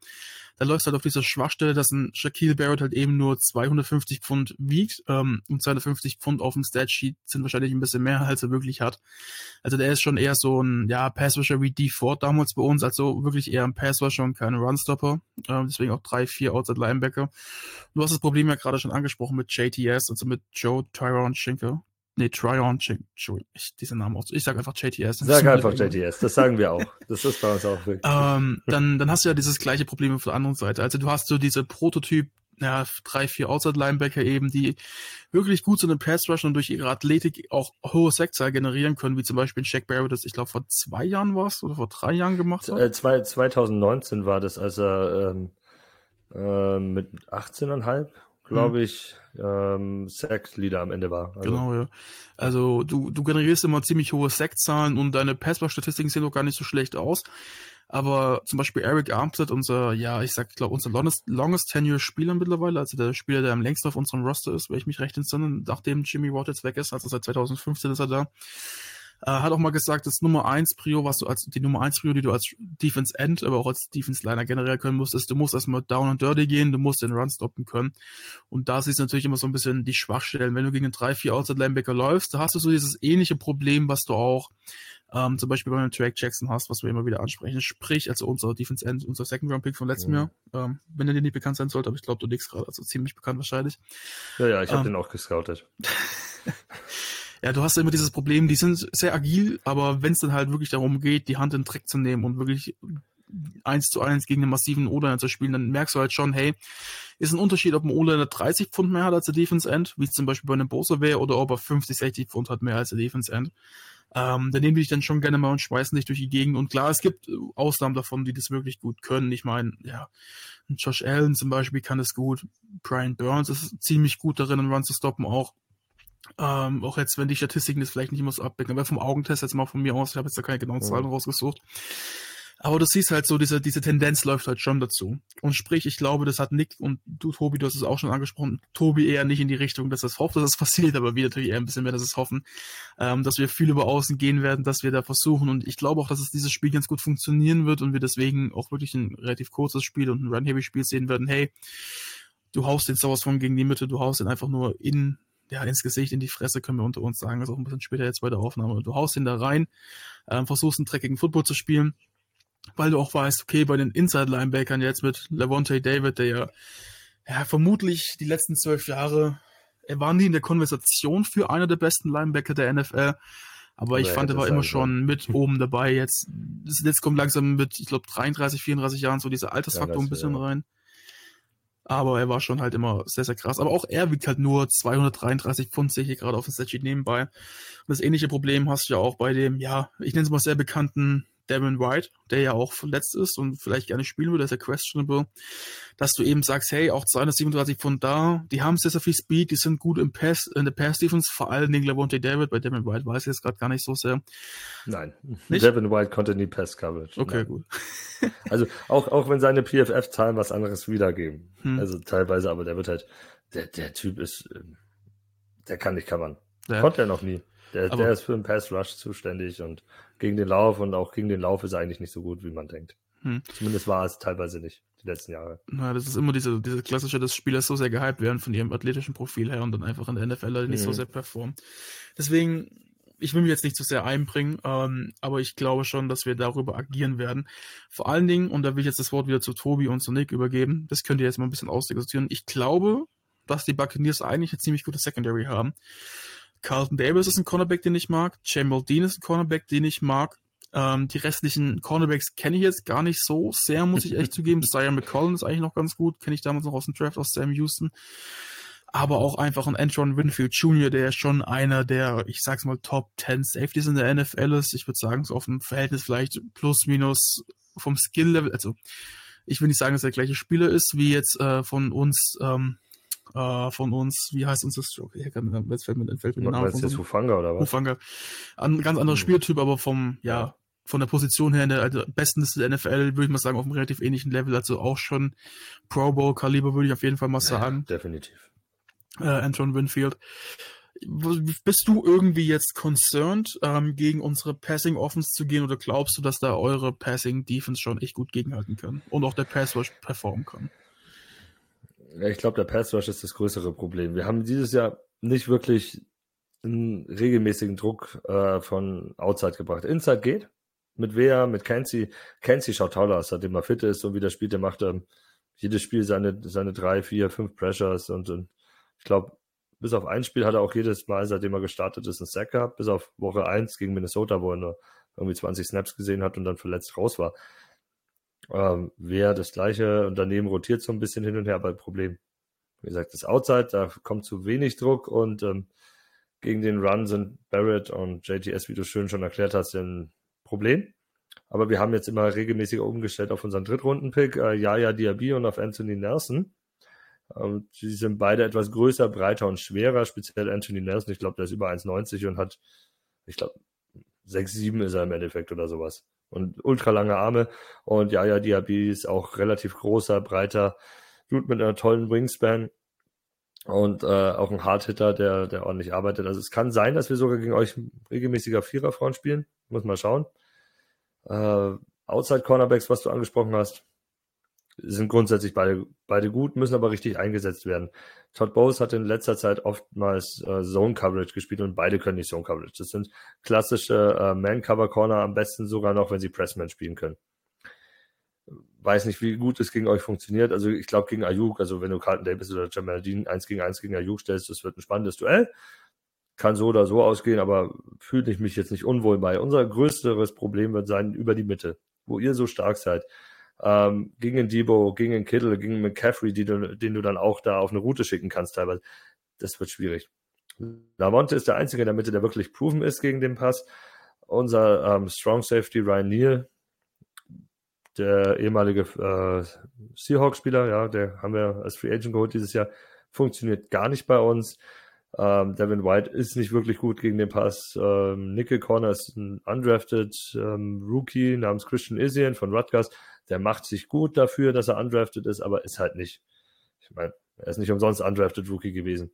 da läufst halt auf dieser Schwachstelle, dass ein Shaquille Barrett halt eben nur 250 Pfund wiegt ähm, und 250 Pfund auf dem Statsheet sind wahrscheinlich ein bisschen mehr, als er wirklich hat. Also der ist schon eher so ein ja, Passwasher wie D Ford damals bei uns, also wirklich eher ein Passwasher und kein Runstopper. Ähm, deswegen auch drei, vier Outside Linebacker. Du hast das Problem ja gerade schon angesprochen mit JTS, also mit Joe Tyron Schenker. Nee, Tryon Schenker. Ich, diese Namen auch. Ich sage einfach JTS. Sag einfach JTS, das sagen wir auch. Das ist bei uns auch wirklich. Ähm, dann, dann hast du ja dieses gleiche Problem auf der anderen Seite. Also du hast so diese Prototyp ja, drei, vier Outside-Linebacker eben, die wirklich gut sind im Pass-Rush und durch ihre Athletik auch hohe Sackzahl generieren können, wie zum Beispiel Shaq Barrett, das ich glaube vor zwei Jahren war oder vor drei Jahren gemacht hat. Äh, zwei, 2019 war das, als er ähm, äh, mit 18,5 glaube ich, ähm, Sack-Leader am Ende war. Also. Genau, ja. Also du, du generierst immer ziemlich hohe Sack-Zahlen und deine Passbar-Statistiken sehen doch gar nicht so schlecht aus. Aber zum Beispiel Eric Armstead, unser, ja, ich sag, glaube, unser longest, longest tenure Spieler mittlerweile, also der Spieler, der am längsten auf unserem Roster ist, wenn ich mich recht entsinne, nachdem Jimmy Watt jetzt weg ist, also seit 2015 ist er da, äh, hat auch mal gesagt, das Nummer 1 Prio, was du als die Nummer 1 Prio, die du als Defense End, aber auch als Defense Liner generell können musst, ist, du musst erstmal down and dirty gehen, du musst den Run stoppen können. Und da siehst du natürlich immer so ein bisschen die Schwachstellen. Wenn du gegen einen 3-4 Outside Linebacker läufst, da hast du so dieses ähnliche Problem, was du auch ähm, zum Beispiel bei einem Track Jackson hast, was wir immer wieder ansprechen. Sprich, also unser Defense End, unser Second Round Pick von letztem mhm. Jahr, ähm, wenn er dir nicht bekannt sein sollte, aber ich glaube, du nix gerade, also ziemlich bekannt wahrscheinlich. Ja, ja, ich habe ähm, den auch gescoutet. ja, du hast immer dieses Problem, die sind sehr agil, aber wenn es dann halt wirklich darum geht, die Hand in den Dreck zu nehmen und wirklich eins zu eins gegen einen massiven O-Liner zu spielen, dann merkst du halt schon, hey, ist ein Unterschied, ob ein O-Liner 30 Pfund mehr hat als der Defense End, wie es zum Beispiel bei einem Bosa wäre, oder ob er 50, 60 Pfund hat mehr als der Defense End. Ähm, da nehmen die dich dann schon gerne mal und schmeißen dich durch die Gegend. Und klar, es gibt Ausnahmen davon, die das wirklich gut können. Ich meine, ja, Josh Allen zum Beispiel kann es gut. Brian Burns ist ziemlich gut darin, einen Run zu stoppen auch. Ähm, auch jetzt, wenn die Statistiken das vielleicht nicht immer so abdecken, aber vom Augentest jetzt mal von mir aus, ich habe jetzt da keine genauen Zahlen ja. rausgesucht. Aber du siehst halt so, diese, diese Tendenz läuft halt schon dazu. Und sprich, ich glaube, das hat Nick und du, Tobi, du hast es auch schon angesprochen, Tobi eher nicht in die Richtung, dass es hofft, dass es passiert, aber wir natürlich eher ein bisschen mehr, dass es hoffen, ähm, dass wir viel über außen gehen werden, dass wir da versuchen. Und ich glaube auch, dass es dieses Spiel ganz gut funktionieren wird und wir deswegen auch wirklich ein relativ kurzes Spiel und ein Run-Heavy-Spiel sehen werden. Hey, du haust den sowas von gegen die Mitte, du haust ihn einfach nur in ja, ins Gesicht, in die Fresse, können wir unter uns sagen, das ist auch ein bisschen später jetzt bei der Aufnahme. Du haust ihn da rein, ähm, versuchst einen dreckigen Football zu spielen weil du auch weißt, okay, bei den Inside-Linebackern jetzt mit Levante David, der ja, ja vermutlich die letzten zwölf Jahre, er war nie in der Konversation für einer der besten Linebacker der NFL, aber ich fand, er war immer schon mit oben dabei. Jetzt, jetzt kommt langsam mit, ich glaube, 33, 34 Jahren so dieser Altersfaktor ja, ein bisschen ja. rein. Aber er war schon halt immer sehr, sehr krass. Aber auch er wiegt halt nur 233 Pfund, sehe ich hier gerade auf dem Setsheet nebenbei. Und das ähnliche Problem hast du ja auch bei dem, ja, ich nenne es mal sehr bekannten Devin White, der ja auch verletzt ist und vielleicht gerne spielen würde, ist ja questionable, dass du eben sagst, hey, auch 237 Pfund da, die haben sehr, sehr viel Speed, die sind gut im Pass, in der Pass-Defense, vor allen Dingen Levante David, bei Devin White weiß ich jetzt gerade gar nicht so sehr. Nein, nicht? Devin White konnte nie Pass-Coverage. Okay, Nein. gut. also auch, auch wenn seine PFF-Zahlen was anderes wiedergeben, hm. also teilweise, aber der wird halt, der, der Typ ist, ähm, der kann nicht covern. Ja. Konnte er noch nie. Der, der ist für den Pass Rush zuständig und gegen den Lauf und auch gegen den Lauf ist er eigentlich nicht so gut, wie man denkt. Hm. Zumindest war es teilweise nicht, die letzten Jahre. Na, das ist immer diese, diese klassische, dass Spieler so sehr gehypt werden von ihrem athletischen Profil her und dann einfach in der NFL nicht mhm. so sehr performen. Deswegen, ich will mich jetzt nicht zu so sehr einbringen, ähm, aber ich glaube schon, dass wir darüber agieren werden. Vor allen Dingen, und da will ich jetzt das Wort wieder zu Tobi und zu Nick übergeben, das könnt ihr jetzt mal ein bisschen ausdiskutieren. Ich glaube, dass die Buccaneers eigentlich eine ziemlich gute Secondary haben. Carlton Davis ist ein Cornerback, den ich mag. Jamal Dean ist ein Cornerback, den ich mag. Ähm, die restlichen Cornerbacks kenne ich jetzt gar nicht so sehr, muss ich echt zugeben. Sire McCollum ist eigentlich noch ganz gut, kenne ich damals noch aus dem Draft aus Sam Houston. Aber auch einfach ein Antron Winfield Jr., der schon einer der, ich sag's mal, Top 10 Safeties in der NFL ist. Ich würde sagen, so auf dem Verhältnis vielleicht plus minus vom Skill-Level. Also, ich will nicht sagen, dass er der gleiche Spieler ist, wie jetzt äh, von uns ähm, äh, von uns, wie heißt uns das? Okay, jetzt fällt mir, fällt mir der Name von jetzt Hufanga oder was? Hufanga. Ein ganz anderer hm. Spieltyp, aber vom, ja, von der Position her in der also besten Liste der NFL, würde ich mal sagen, auf einem relativ ähnlichen Level, also auch schon Pro Bowl-Kaliber, würde ich auf jeden Fall mal sagen. Ja, definitiv. Äh, Anton Winfield. bist du irgendwie jetzt concerned, ähm, gegen unsere Passing Offense zu gehen oder glaubst du, dass da eure Passing Defense schon echt gut gegenhalten kann und auch der Pass Rush performen kann? Ich glaube, der Pass Rush ist das größere Problem. Wir haben dieses Jahr nicht wirklich einen regelmäßigen Druck äh, von Outside gebracht. Inside geht. Mit Wea, mit Kenzie. Kenzie schaut toll aus, seitdem er fit ist und wieder spielt. Er macht ähm, jedes Spiel seine, seine drei, vier, fünf Pressures und, und ich glaube, bis auf ein Spiel hat er auch jedes Mal, seitdem er gestartet ist, einen Sack gehabt, bis auf Woche 1 gegen Minnesota, wo er nur irgendwie 20 Snaps gesehen hat und dann verletzt raus war. Ähm, Wer das gleiche und daneben rotiert so ein bisschen hin und her, aber Problem, wie gesagt, das Outside, da kommt zu wenig Druck und ähm, gegen den Run sind Barrett und JTS, wie du schön schon erklärt hast, ein Problem. Aber wir haben jetzt immer regelmäßiger umgestellt auf unseren Drittrunden-Pick, äh, Yaya Diaby und auf Anthony Nelson. Ähm, die sind beide etwas größer, breiter und schwerer, speziell Anthony Nelson. Ich glaube, der ist über 1,90 und hat, ich glaube, 6,7 ist er im Endeffekt oder sowas. Und ultra lange Arme. Und Yaya Diaby ist auch relativ großer, breiter Dude mit einer tollen Wingspan. Und äh, auch ein Hardhitter, der, der ordentlich arbeitet. Also es kann sein, dass wir sogar gegen euch regelmäßiger Viererfrauen spielen. Muss mal schauen. Äh, Outside Cornerbacks, was du angesprochen hast, sind grundsätzlich beide, beide gut, müssen aber richtig eingesetzt werden. Todd Bowes hat in letzter Zeit oftmals äh, Zone Coverage gespielt und beide können nicht Zone Coverage. Das sind klassische äh, Man Cover Corner, am besten sogar noch, wenn sie Pressman spielen können. Weiß nicht, wie gut es gegen euch funktioniert. Also ich glaube gegen Ayuk, also wenn du Carlton Davis oder Jamal Dean eins gegen eins gegen Ayuk stellst, das wird ein spannendes Duell. Kann so oder so ausgehen, aber fühle ich mich jetzt nicht unwohl bei. Unser größeres Problem wird sein über die Mitte, wo ihr so stark seid ähm, gegen einen Debo, gegen einen Kittle, gegen einen McCaffrey, die du, den du dann auch da auf eine Route schicken kannst teilweise. Das wird schwierig. Lamonte ist der Einzige in der Mitte, der wirklich proven ist gegen den Pass. Unser ähm, Strong Safety Ryan Neal, der ehemalige äh, Seahawks-Spieler, ja, der haben wir als Free Agent geholt dieses Jahr, funktioniert gar nicht bei uns. Ähm, Devin White ist nicht wirklich gut gegen den Pass. Ähm, Nickel Corner ist ein undrafted ähm, Rookie namens Christian Isian von Rutgers der macht sich gut dafür, dass er undrafted ist, aber ist halt nicht. Ich meine, er ist nicht umsonst undrafted Rookie gewesen.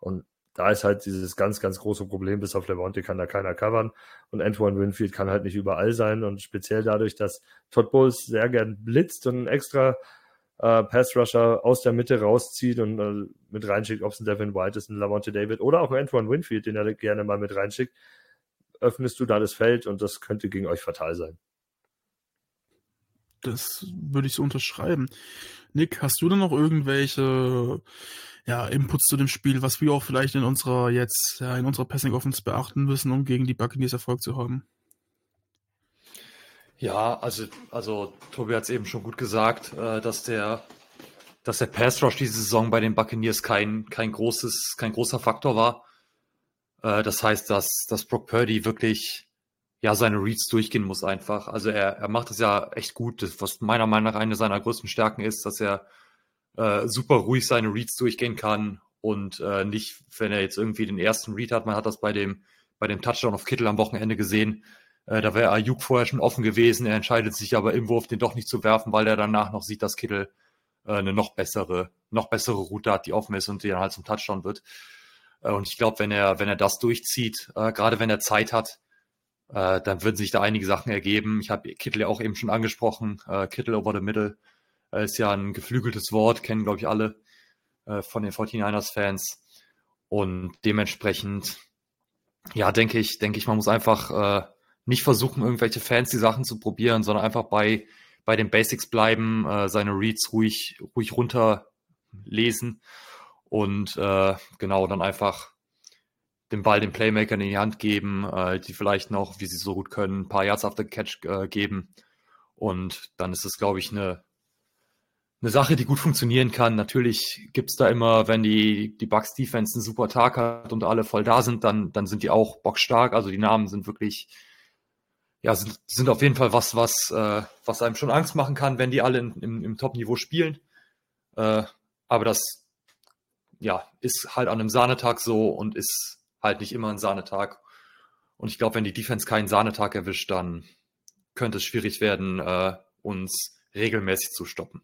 Und da ist halt dieses ganz, ganz große Problem, bis auf Levante kann da keiner covern und Antoine Winfield kann halt nicht überall sein und speziell dadurch, dass Todd Bowles sehr gern blitzt und einen extra äh, Pass-Rusher aus der Mitte rauszieht und äh, mit reinschickt, ob es ein Devin White ist, ein Lavonte David oder auch ein Antoine Winfield, den er gerne mal mit reinschickt, öffnest du da das Feld und das könnte gegen euch fatal sein. Das würde ich so unterschreiben. Nick, hast du denn noch irgendwelche ja, Inputs zu dem Spiel, was wir auch vielleicht in unserer jetzt, ja, in unserer Passing Offense beachten müssen, um gegen die Buccaneers Erfolg zu haben? Ja, also, also Tobi hat es eben schon gut gesagt, äh, dass der, dass der Pass Rush diese Saison bei den Buccaneers kein, kein großes, kein großer Faktor war. Äh, das heißt, dass, dass Brock Purdy wirklich ja, seine Reads durchgehen muss einfach. Also er, er macht es ja echt gut, das, was meiner Meinung nach eine seiner größten Stärken ist, dass er äh, super ruhig seine Reads durchgehen kann und äh, nicht, wenn er jetzt irgendwie den ersten Read hat, man hat das bei dem, bei dem Touchdown auf Kittel am Wochenende gesehen, äh, da wäre Ayuk vorher schon offen gewesen, er entscheidet sich aber im Wurf den doch nicht zu werfen, weil er danach noch sieht, dass Kittel äh, eine noch bessere, noch bessere Route hat, die offen ist und die dann halt zum Touchdown wird. Äh, und ich glaube, wenn er, wenn er das durchzieht, äh, gerade wenn er Zeit hat, äh, dann würden sich da einige Sachen ergeben. Ich habe Kittel ja auch eben schon angesprochen. Äh, Kittel over the middle äh, ist ja ein geflügeltes Wort, kennen, glaube ich, alle äh, von den 49ers-Fans. Und dementsprechend, ja, denke ich, denke ich, man muss einfach äh, nicht versuchen, irgendwelche fancy Sachen zu probieren, sondern einfach bei, bei den Basics bleiben, äh, seine Reads ruhig, ruhig runterlesen und äh, genau dann einfach den Ball den Playmakern in die Hand geben, äh, die vielleicht noch, wie sie so gut können, ein paar Yards after Catch äh, geben. Und dann ist es, glaube ich, eine, eine Sache, die gut funktionieren kann. Natürlich gibt's da immer, wenn die, die Bucks Defense einen super Tag hat und alle voll da sind, dann, dann sind die auch bockstark. Also die Namen sind wirklich, ja, sind, sind auf jeden Fall was, was, äh, was einem schon Angst machen kann, wenn die alle in, im, im Top-Niveau spielen. Äh, aber das, ja, ist halt an einem Sahnetag so und ist halt nicht immer ein Sahnetag. Und ich glaube, wenn die Defense keinen Sahnetag erwischt, dann könnte es schwierig werden, äh, uns regelmäßig zu stoppen.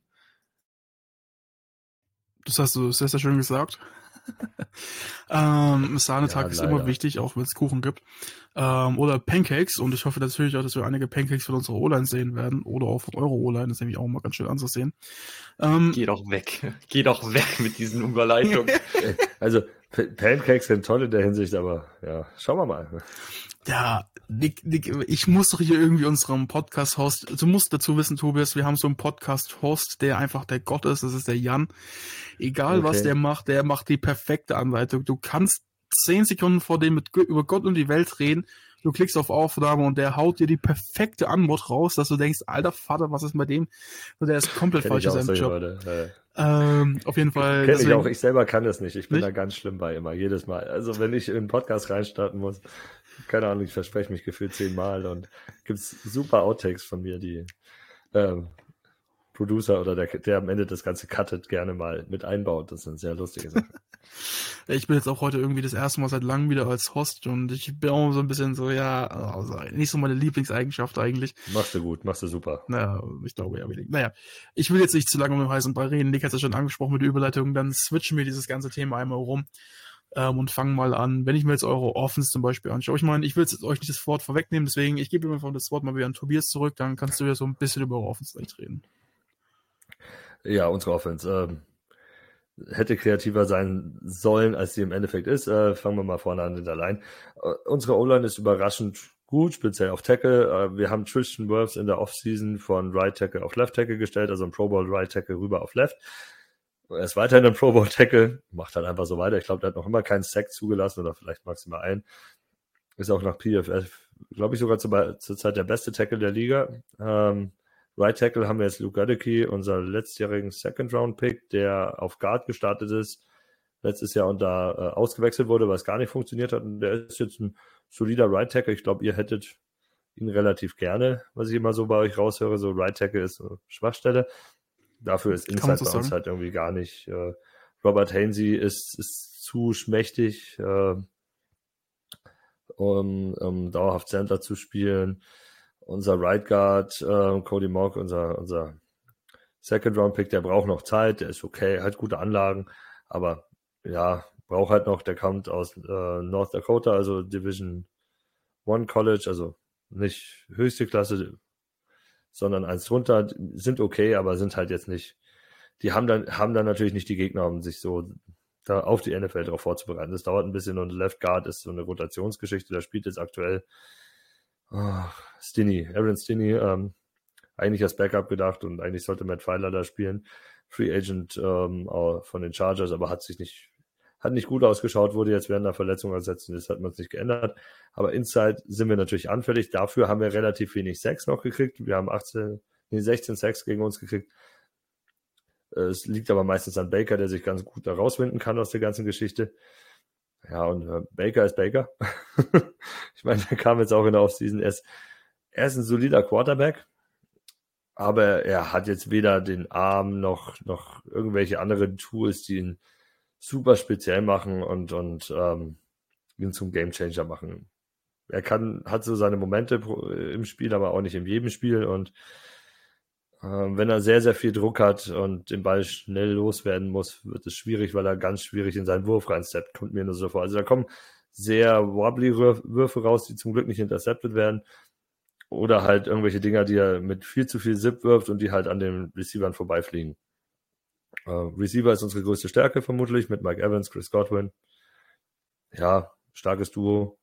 Das hast du sehr, sehr schön gesagt. ähm, Sahnetag Ja, ist immer wichtig, auch wenn es Kuchen gibt. Ähm, oder Pancakes. Und ich hoffe natürlich auch, dass wir einige Pancakes von unserer O-Line sehen werden. Oder auch von eurer O-Line. Das ist nämlich auch mal ganz schön anzusehen. Ähm, Geh doch weg. Geh doch weg mit diesen Überleitungen. Also, P- Pancakes sind toll in der Hinsicht, aber ja, schauen wir mal. Ja, Nick, Nick, ich muss doch hier irgendwie unserem Podcast-Host, du musst dazu wissen, Tobias, wir haben so einen Podcast-Host, der einfach der Gott ist, das ist der Jan. Egal was Okay. der macht, der macht die perfekte Anleitung. Du kannst zehn Sekunden vor dem mit, über Gott und die Welt reden, du klickst auf Aufnahme und der haut dir die perfekte Antwort raus, dass du denkst, alter Vater, was ist bei dem? Und der ist komplett Kenn falsch in seinem Job. Leute. Äh, Ähm, auf jeden Fall. Kenn ich auch. Ich selber kann das nicht. Ich bin Nicht? da ganz schlimm bei immer, jedes Mal. Also wenn ich in einen Podcast reinstarten muss, keine Ahnung, ich verspreche mich gefühlt zehnmal und gibt's super Outtakes von mir, die ähm, Producer oder der, der am Ende das Ganze cuttet, gerne mal mit einbaut. Das sind sehr lustige Sachen. Ich bin jetzt auch heute irgendwie das erste Mal seit langem wieder als Host und ich bin auch so ein bisschen so, ja, also nicht so meine Lieblingseigenschaft eigentlich. machst du gut, machst du super. Naja, ich glaube ja wenig. Naja, ich will jetzt nicht zu lange um den heißen Brei reden. Nick hat es ja schon angesprochen mit der Überleitung. Dann switchen wir dieses ganze Thema einmal rum ähm, und fangen mal an. Wenn ich mir jetzt eure Offense zum Beispiel anschaue, ich meine, ich will jetzt euch nicht das Wort vorwegnehmen, deswegen ich gebe mir das Wort mal wieder an Tobias zurück, dann kannst du ja so ein bisschen über eure Offense gleich reden. Ja, unsere Offense ähm, hätte kreativer sein sollen, als sie im Endeffekt ist. Äh, fangen wir mal vorne an in der Line. Äh, unsere O-Line ist überraschend gut, speziell auf Tackle. Äh, wir haben Tristan Wirfs in der Offseason von Right Tackle auf Left Tackle gestellt, also ein Pro Bowl Right Tackle rüber auf Left. Er ist weiterhin ein Pro Bowl Tackle, macht halt einfach so weiter. Ich glaube, der hat noch immer keinen Sack zugelassen oder vielleicht maximal einen. Ist auch nach PFF, glaube ich, sogar zur, Zeit der beste Tackle der Liga. Ähm, Right Tackle haben wir jetzt Luke Goedeke, unser letztjährigen Second Round Pick, der auf Guard gestartet ist, letztes Jahr und da äh, ausgewechselt wurde, weil es gar nicht funktioniert hat. Und der ist jetzt ein solider Right Tackle. Ich glaube, ihr hättet ihn relativ gerne, was ich immer so bei euch raushöre. So Right Tackle ist so Schwachstelle. Dafür ist Inside so bei uns halt irgendwie gar nicht. Äh, Robert Hainsey ist, ist zu schmächtig, äh, um, um dauerhaft Center zu spielen unser Right Guard, äh, Cody Mock, unser, unser Second Round Pick, der braucht noch Zeit, der ist okay, hat gute Anlagen, aber ja, braucht halt noch, der kommt aus äh, North Dakota, also Division One College, also nicht höchste Klasse, sondern eins drunter, sind okay, aber sind halt jetzt nicht, die haben dann, haben dann natürlich nicht die Gegner, um sich so da auf die NFL darauf vorzubereiten. Das dauert ein bisschen und Left Guard ist so eine Rotationsgeschichte, der spielt jetzt aktuell Oh, Stinney, Aaron Stinney, ähm, eigentlich als Backup gedacht und eigentlich sollte Matt Pfeiler da spielen. Free Agent ähm, von den Chargers, aber hat sich nicht, hat nicht gut ausgeschaut, wurde jetzt während der Verletzung ersetzt und das hat man es nicht geändert. Aber Inside sind wir natürlich anfällig. Dafür haben wir relativ wenig Sex noch gekriegt. Wir haben 18, nee, 16 Sex gegen uns gekriegt. Es liegt aber meistens an Baker, der sich ganz gut da rauswinden kann aus der ganzen Geschichte. Ja, und äh, Baker ist Baker. ich meine, der kam jetzt auch in der Offseason. Er ist, er ist ein solider Quarterback, aber er hat jetzt weder den Arm noch, noch irgendwelche anderen Tools, die ihn super speziell machen und, und ähm, ihn zum Gamechanger machen. Er kann, hat so seine Momente pro- im Spiel, aber auch nicht in jedem Spiel und ähm, wenn er sehr, sehr viel Druck hat und den Ball schnell loswerden muss, wird es schwierig, weil er ganz schwierig in seinen Wurf reinsteppt. Kommt mir nur so vor. Also da kommen sehr wobbly Würf- Würfe raus, die zum Glück nicht intercepted werden. Oder halt irgendwelche Dinger, die er mit viel zu viel Zip wirft und die halt an den Receivern vorbeifliegen. Äh, Receiver ist unsere größte Stärke vermutlich mit Mike Evans, Chris Godwin. Ja, starkes Duo.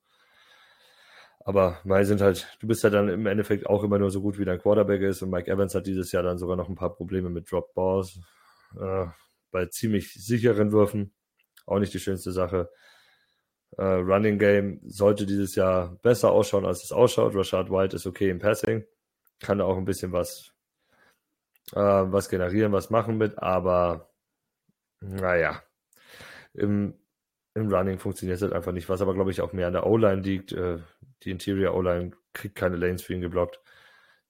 Aber Mai sind halt, du bist ja dann im Endeffekt auch immer nur so gut, wie dein Quarterback ist. Und Mike Evans hat dieses Jahr dann sogar noch ein paar Probleme mit Drop Balls. Äh, bei ziemlich sicheren Würfen. Auch nicht die schönste Sache. Äh, Running Game sollte dieses Jahr besser ausschauen, als es ausschaut. Rashad White ist okay im Passing. Kann auch ein bisschen was, äh, was generieren, was machen mit. Aber naja, im, im Running funktioniert es halt einfach nicht, was aber, glaube ich, auch mehr an der O-Line liegt. Äh, die Interior O-Line kriegt keine Lanes für ihn geblockt.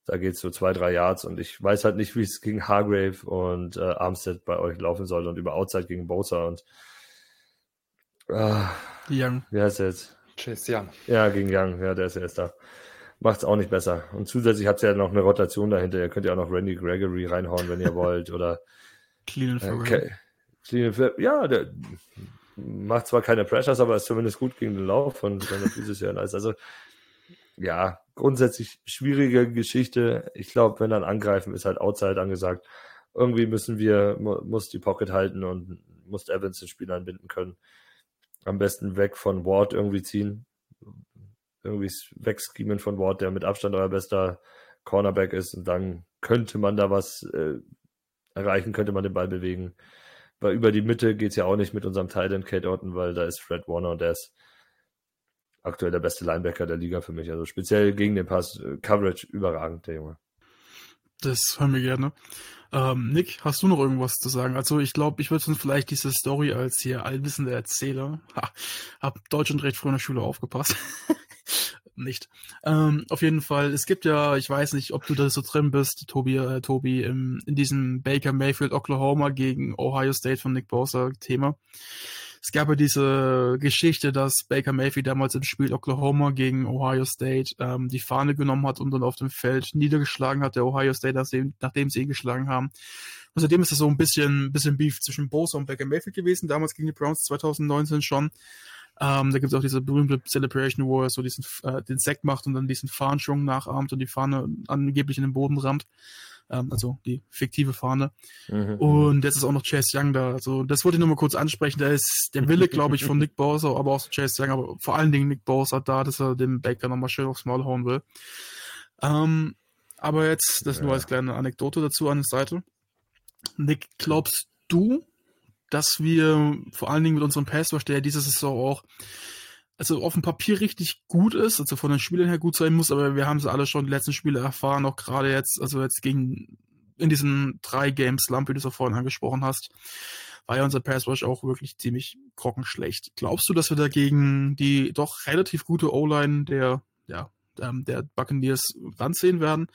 Da geht es so zwei, drei Yards und ich weiß halt nicht, wie es gegen Hargrave und äh, Armstead bei euch laufen soll und über Outside gegen Bosa und Die Young. wie heißt der jetzt? Chase Young. Ja, gegen Young, ja, der ist ja erst da. Macht's auch nicht besser. Und zusätzlich habt ihr ja noch eine Rotation dahinter. Ihr könnt ja auch noch Randy Gregory reinhauen, wenn ihr wollt. Oder Clean and Cleveland Fab- ja, der, macht zwar keine Pressures, aber ist zumindest gut gegen den Lauf und seine Füße sehr nice. Also ja, grundsätzlich schwierige Geschichte. Ich glaube, wenn dann angreifen, ist halt Outside angesagt. Irgendwie müssen wir, muss die Pocket halten und muss Evans den Spiel anbinden können. Am besten weg von Ward irgendwie ziehen. Irgendwie wegschemen von Ward, der mit Abstand euer bester Cornerback ist. Und dann könnte man da was äh, erreichen, könnte man den Ball bewegen. Weil über die Mitte geht es ja auch nicht mit unserem Titan Kate Orton, weil da ist Fred Warner und der ist aktuell der beste Linebacker der Liga für mich. Also speziell gegen den Pass, äh, Coverage überragend, der Junge. Das hören wir gerne. Ähm, Nick, hast du noch irgendwas zu sagen? Also ich glaube, ich würde uns vielleicht diese Story als hier allwissender Erzähler, ha, hab Deutsch und Recht früher in der Schule aufgepasst. Nicht. Ähm, auf jeden Fall, es gibt ja, ich weiß nicht, ob du da so drin bist, Tobi, äh, Tobi, im, in diesem Baker Mayfield Oklahoma gegen Ohio State von Nick Bosa Thema. Es gab ja diese Geschichte, dass Baker Mayfield damals im Spiel Oklahoma gegen Ohio State ähm, die Fahne genommen hat und dann auf dem Feld niedergeschlagen hat, der Ohio State, nachdem, nachdem sie ihn geschlagen haben. Und seitdem ist das so ein bisschen, bisschen Beef zwischen Bosa und Baker Mayfield gewesen, damals gegen die Browns 2019 schon. Ähm, da gibt es auch diese berühmte Celebration, wo er so diesen äh, den Sack macht und dann diesen Fahnenschwung nachahmt und die Fahne angeblich in den Boden rammt ähm, also die fiktive Fahne. Mhm. Und jetzt ist auch noch Chase Young da. Also das wollte ich nur mal kurz ansprechen. Da ist der Wille, glaube ich, von Nick Bowser, aber auch Chase Young, aber vor allen Dingen Nick Bowser da, dass er den Baker nochmal schön aufs Maul hauen will. Ähm, aber jetzt, das ja. nur als kleine Anekdote dazu an der Seite. Nick, glaubst du, dass wir vor allen Dingen mit unserem Passwash, der diese Saison auch also auf dem Papier richtig gut ist, also von den Spielern her gut sein muss, aber wir haben sie alle schon die letzten Spiele erfahren, auch gerade jetzt, also jetzt gegen in diesen drei Games Slump, wie du es auch vorhin angesprochen hast, war ja unser Pass auch wirklich ziemlich grockenschlecht. Glaubst du, dass wir dagegen die doch relativ gute O-Line der, ja, ähm, der Buccaneers ranziehen werden?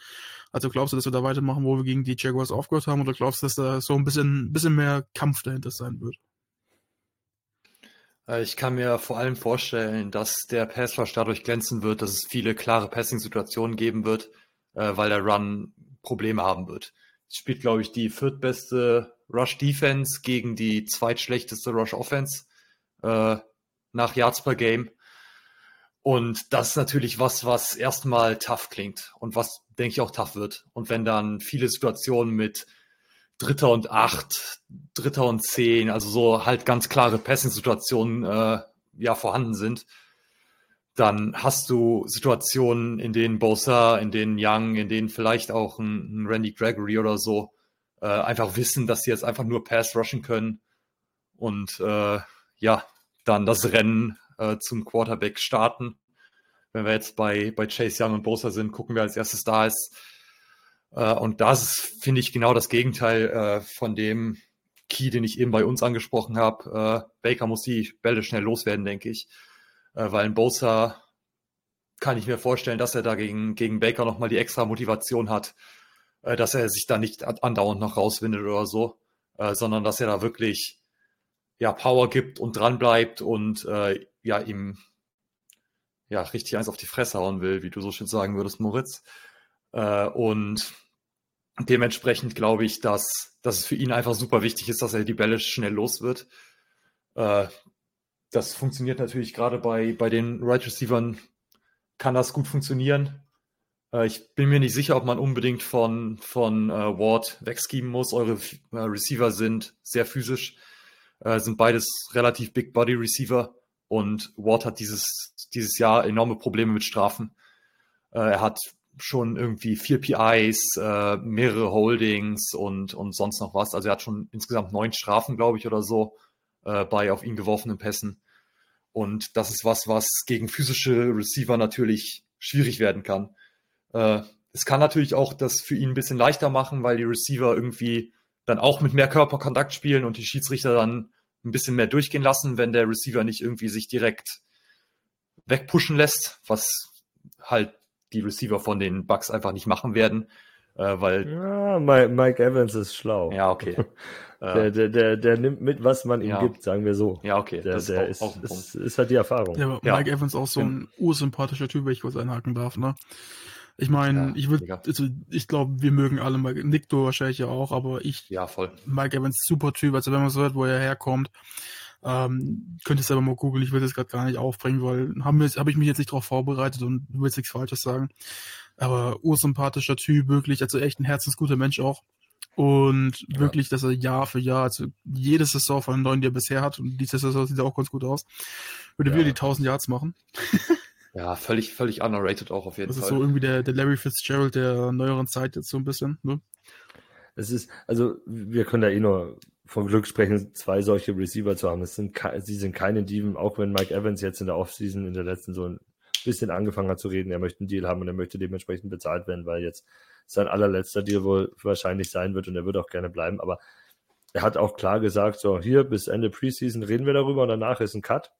Also glaubst du, dass wir da weitermachen, wo wir gegen die Jaguars aufgehört haben, oder glaubst du, dass da so ein bisschen, bisschen mehr Kampf dahinter sein wird? Äh, ich kann mir vor allem vorstellen, dass der Pass Rush dadurch glänzen wird, dass es viele klare Passing-Situationen geben wird, äh, weil der Run Probleme haben wird. Es spielt, glaube ich, die viertbeste Rush-Defense gegen die zweitschlechteste Rush-Offense äh, nach Yards per Game. Und das ist natürlich was, was erstmal tough klingt und was, denke ich, auch tough wird. Und wenn dann viele Situationen mit Dritter und acht, Dritter und zehn, also so halt ganz klare Passing-Situationen äh, ja vorhanden sind, dann hast du Situationen, in denen Bosa, in denen Young, in denen vielleicht auch ein, ein Randy Gregory oder so äh, einfach wissen, dass sie jetzt einfach nur Pass rushen können und äh, ja, dann das Rennen äh, zum Quarterback starten. Wenn wir jetzt bei, bei Chase Young und Bosa sind, gucken wir als erstes da ist, und das finde ich, genau das Gegenteil äh, von dem Key, den ich eben bei uns angesprochen habe. Äh, Baker muss die Bälle schnell loswerden, denke ich. weil ein Bosa kann ich mir vorstellen, dass er da gegen, gegen Baker nochmal die extra Motivation hat, dass er sich da nicht andauernd noch rauswindet oder so, sondern dass er da wirklich ja, Power gibt und dran bleibt und ja, ihm ja, richtig eins auf die Fresse hauen will, wie du so schön sagen würdest, Moritz. Äh, und dementsprechend glaube ich, dass, dass es für ihn einfach super wichtig ist, dass er die Bälle schnell los wird. Äh, das funktioniert natürlich gerade bei, bei den Right Receivern, kann das gut funktionieren. Äh, ich bin mir nicht sicher, ob man unbedingt von, von Ward wegschieben muss. Eure Receiver sind sehr physisch, sind beides relativ Big Body Receiver und Ward hat dieses, dieses Jahr enorme Probleme mit Strafen. er hat schon irgendwie vier PIs, äh, mehrere Holdings und, und sonst noch was. Also er hat schon insgesamt neun Strafen, glaube ich, oder so, äh, bei auf ihn geworfenen Pässen. Und das ist was, was gegen physische Receiver natürlich schwierig werden kann. Äh, es kann natürlich auch das für ihn ein bisschen leichter machen, weil die Receiver irgendwie dann auch mit mehr Körperkontakt spielen und die Schiedsrichter dann ein bisschen mehr durchgehen lassen, wenn der Receiver nicht irgendwie sich direkt wegpushen lässt, was halt die Receiver von den Bucks einfach nicht machen werden. Äh, weil ja, Mike, Evans ist schlau. Ja, okay. der, der, der, der nimmt mit, was man ihm ja. gibt, sagen wir so. Ja, okay. Der, das der ist, auch, ist, ist, ist, halt die Erfahrung. Ja, ja. Mike Evans auch so ein ursympathischer Typ, wenn ich kurz einhaken darf, ne? Ich meine, ja, ich würde, also ich glaube, wir mögen alle Mike, Nick du wahrscheinlich ja auch, aber ich, ja, voll. Mike Evans super Typ, also wenn man so hört, wo er herkommt, Ähm, könnt ihr selber mal googeln, ich will das gerade gar nicht aufbringen, weil habe hab ich mich jetzt nicht darauf vorbereitet und will jetzt nichts Falsches sagen. Aber ursympathischer Typ, wirklich, also echt ein herzensguter Mensch auch. Und ja. wirklich, dass er Jahr für Jahr, also jede Saison von den neuen, die er bisher hat, und diese Saison sieht er auch ganz gut aus, würde ja. wieder die 1000 Yards machen. ja, völlig, völlig underrated auch auf jeden das Fall. Das ist so irgendwie der, der Larry Fitzgerald der neueren Zeit jetzt so ein bisschen, ne? Es ist, also wir können da eh nur von Glück sprechen, zwei solche Receiver zu haben. Es sind, sie sind keine Diven, auch wenn Mike Evans jetzt in der Offseason in der letzten so ein bisschen angefangen hat zu reden, er möchte einen Deal haben und er möchte dementsprechend bezahlt werden, weil jetzt sein allerletzter Deal wohl wahrscheinlich sein wird und er wird auch gerne bleiben. Aber er hat auch klar gesagt, so hier bis Ende Preseason reden wir darüber und danach ist ein Cut.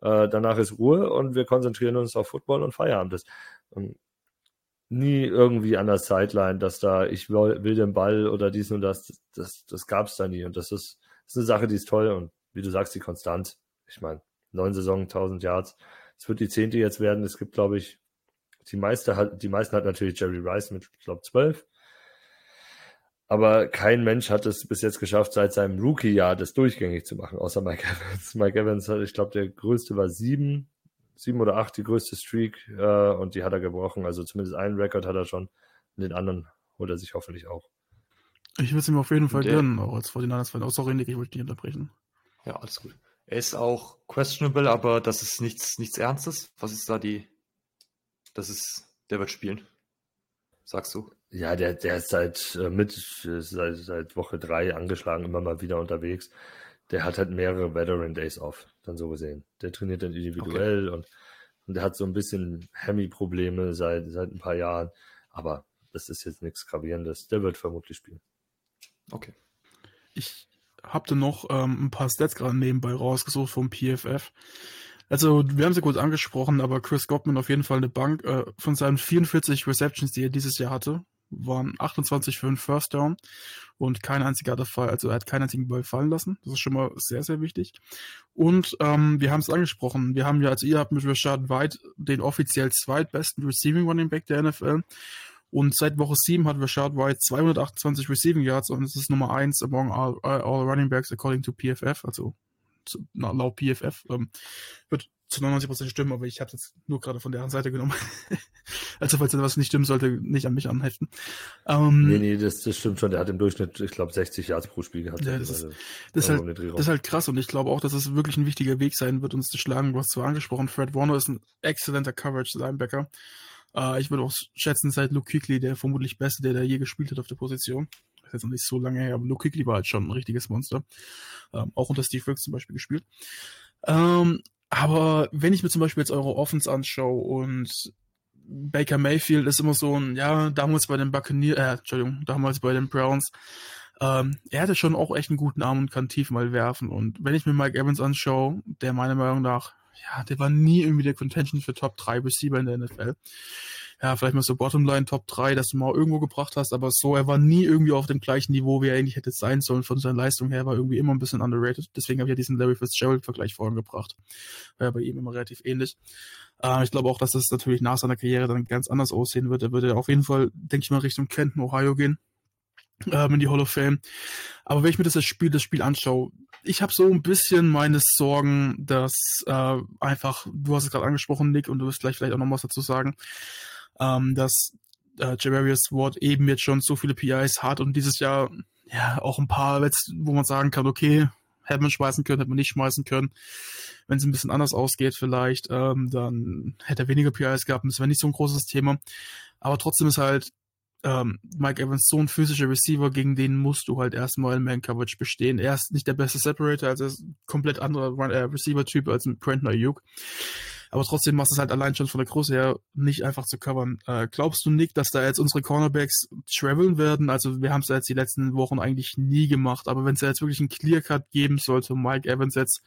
Äh, danach ist Ruhe und wir konzentrieren uns auf Football und Feierabend. Das, und nie irgendwie an der Sideline, dass da ich will, will den Ball oder dies und das, das, das, das gab es da nie. Und das ist, ist eine Sache, die ist toll und wie du sagst, die konstant. Ich meine, neun Saison, 1000 Yards. Es wird die zehnte jetzt werden. Es gibt, glaube ich, die, meiste die meisten hat natürlich Jerry Rice mit, ich glaube, zwölf. Aber kein Mensch hat es bis jetzt geschafft, seit seinem Rookie-Jahr das durchgängig zu machen, außer Mike Evans. Mike Evans hat, ich glaube, der größte war sieben sieben oder acht die größte Streak äh, und die hat er gebrochen. Also zumindest einen Rekord hat er schon. Und den anderen holt er sich hoffentlich auch. Ich würde es ihm auf jeden Fall gönnen, auch als 49ers-Fan. Oh, sorry, Nick, ich wollte dich unterbrechen. Ja, alles gut. Er ist auch questionable, aber das ist nichts, nichts Ernstes. Was ist da die. Das ist. Der wird spielen. Sagst du? Ja, der, der ist seit, äh, mit, seit, seit Woche drei angeschlagen, immer mal wieder unterwegs der hat halt mehrere Veteran Days off, dann so gesehen. Der trainiert dann individuell okay. und, und der hat so ein bisschen Hemi-Probleme seit, seit ein paar Jahren. Aber das ist jetzt nichts Gravierendes. Der wird vermutlich spielen. Okay. Ich habe da noch ähm, ein paar Stats gerade nebenbei rausgesucht vom PFF. Also, wir haben sie kurz angesprochen, aber Chris Gottman auf jeden Fall eine Bank. Äh, von seinen 44 Receptions, die er dieses Jahr hatte, waren 28 für einen First Down und kein einziger der Fall, also er hat keinen einzigen Ball fallen lassen. Das ist schon mal sehr, sehr wichtig. Und ähm, wir haben es angesprochen, wir haben ja, also ihr habt mit Rashad White den offiziell zweitbesten Receiving Running Back der NFL. Und seit Woche 7 hat Rashad White 228 Receiving Yards und es ist Nummer 1 among all, all running backs according to PFF, also laut PFF. Ähm, wird zu 99% stimmen, aber ich habe es jetzt nur gerade von deren Seite genommen. also falls etwas nicht stimmen sollte, nicht an mich anheften. Ähm, nee, nee, das, das stimmt schon. Der hat im Durchschnitt, ich glaube, 60 Yards pro Spiel gehabt. Ja, das, ist, das, ist halt, das ist halt krass und ich glaube auch, dass es wirklich ein wichtiger Weg sein wird, uns zu schlagen. Du hast zwar angesprochen, Fred Warner ist ein exzellenter Coverage-Linebacker. Äh, ich würde auch schätzen, seit Luke Kuechly, der vermutlich Beste, der da je gespielt hat auf der Position. Ist jetzt noch nicht so lange her, aber Luke Kuechly war halt schon ein richtiges Monster. Ähm, auch unter Steve Wilkes zum Beispiel gespielt. Ähm, aber wenn ich mir zum Beispiel jetzt eure Offense anschaue und Baker Mayfield ist immer so ein, ja, damals bei den Buccaneers, äh, Entschuldigung, damals bei den Browns, ähm, er hatte schon auch echt einen guten Arm und kann tief mal werfen. Und wenn ich mir Mike Evans anschaue, der meiner Meinung nach, ja, der war nie irgendwie der Contention für Top 3 Receiver in der NFL ja, vielleicht mal so Bottomline Top 3, dass du mal irgendwo gebracht hast, aber so, er war nie irgendwie auf dem gleichen Niveau, wie er eigentlich hätte sein sollen. Von seiner Leistung her war irgendwie immer ein bisschen underrated. Deswegen habe ich ja diesen Larry Fitzgerald-Vergleich vorhin gebracht. War ja bei ihm immer relativ ähnlich. Äh, ich glaube auch, dass das natürlich nach seiner Karriere dann ganz anders aussehen wird. Er würde auf jeden Fall, denke ich mal, Richtung Kenton, Ohio gehen. Ähm, in die Hall of Fame. Aber wenn ich mir das Spiel, das Spiel anschaue, ich habe so ein bisschen meine Sorgen, dass äh, einfach, du hast es gerade angesprochen, Nick, und du wirst gleich vielleicht auch noch was dazu sagen, ähm, dass äh, Javarius Ward eben jetzt schon so viele PIs hat und dieses Jahr ja auch ein paar, wo man sagen kann, okay, hätte man schmeißen können, hätte man nicht schmeißen können. Wenn es ein bisschen anders ausgeht vielleicht, ähm, dann hätte er weniger PIs gehabt das wäre nicht so ein großes Thema. Aber trotzdem ist halt ähm, Mike Evans so ein physischer Receiver, gegen den musst du halt erstmal in Man-Coverage bestehen. Er ist nicht der beste Separator, also er ist ein komplett anderer äh, Receiver-Typ als ein Brandon Ayuk. Aber trotzdem machst du es halt allein schon von der Größe her nicht einfach zu covern. Äh, glaubst du, Nick, dass da jetzt unsere Cornerbacks traveln werden? Also wir haben es ja jetzt die letzten Wochen eigentlich nie gemacht, aber wenn es ja jetzt wirklich einen Clear-Cut geben sollte, Mike Evans jetzt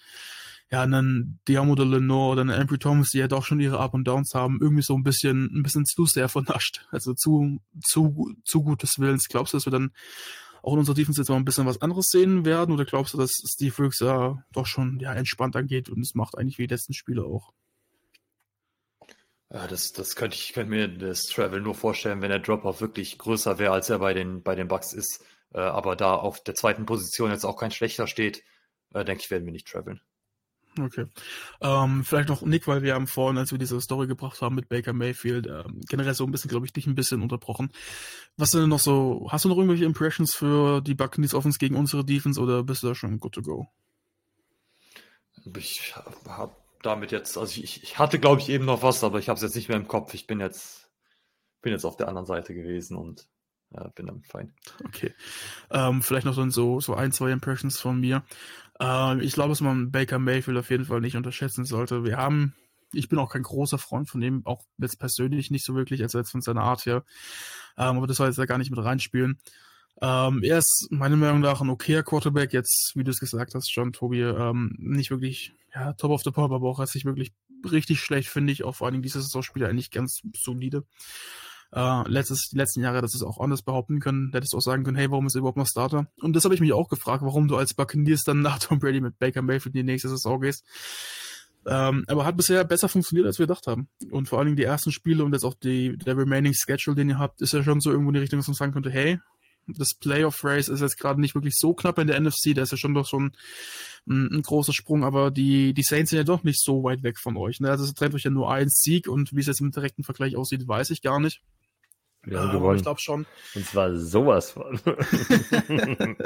ja, einen Diamo de Lenore oder einen Ambry Thomas, die ja doch schon ihre Up und Downs haben, irgendwie so ein bisschen, ein bisschen zu sehr vernascht. Also zu, zu, zu gutes Willens. Glaubst du, dass wir dann auch in unserer Defense jetzt mal ein bisschen was anderes sehen werden? Oder glaubst du, dass Steve Wilkes ja doch schon ja, entspannt angeht und es macht eigentlich wie die letzten Spiele auch? Ja, das, das könnte ich könnte mir das Travel nur vorstellen, wenn der Drop-Off wirklich größer wäre, als er bei den, bei den Bucks ist. Äh, aber da auf der zweiten Position jetzt auch kein schlechter steht, äh, denke ich, werden wir nicht traveln. Okay. Ähm, vielleicht noch Nick, weil wir haben vorhin, als wir diese Story gebracht haben mit Baker Mayfield, ähm, generell so ein bisschen, glaube ich, dich ein bisschen unterbrochen. Was sind denn noch so, hast du noch irgendwelche Impressions für die Buccaneers Offense gegen unsere Defense oder bist du da schon good to go? Ich habe damit jetzt, also ich, ich hatte, glaube ich, eben noch was, aber ich habe es jetzt nicht mehr im Kopf. Ich bin jetzt, bin jetzt auf der anderen Seite gewesen und ja, bin damit fein. Okay. Ähm, vielleicht noch so, so ein, zwei Impressions von mir. Ähm, ich glaube, dass man Baker Mayfield auf jeden Fall nicht unterschätzen sollte. Wir haben, ich bin auch kein großer Freund von ihm, auch jetzt persönlich nicht so wirklich, also jetzt von seiner Art her. Ähm, aber das soll jetzt da gar nicht mit reinspielen. Ähm, er ist meiner Meinung nach ein okayer Quarterback, jetzt, wie du es gesagt hast, John Tobi, ähm, nicht wirklich, ja, top of the pop, aber auch erst nicht wirklich richtig schlecht, finde ich. Auch vor Dingen dieses Saisonspieler eigentlich ganz solide. Äh, letztes, die letzten Jahre, dass es auch anders behaupten können, hättest du auch sagen können, hey, warum ist er überhaupt noch Starter? Und das habe ich mich auch gefragt, warum du als Buccaneers dann nach Tom Brady mit Baker Mayfield in die nächste Saison gehst. Ähm, aber hat bisher besser funktioniert, als wir gedacht haben. Und vor allen Dingen die ersten Spiele und jetzt auch die, der remaining Schedule, den ihr habt, ist ja schon so irgendwo in die Richtung, dass man sagen könnte, hey, das Playoff Race ist jetzt gerade nicht wirklich so knapp in der NFC, da ist ja schon doch schon ein, ein, großer Sprung, aber die, die Saints sind ja doch nicht so weit weg von euch. Ne? Also es trennt euch ja nur ein Sieg und wie es jetzt im direkten Vergleich aussieht, weiß ich gar nicht. Wir haben gewonnen. Ich glaube schon. Und zwar sowas von.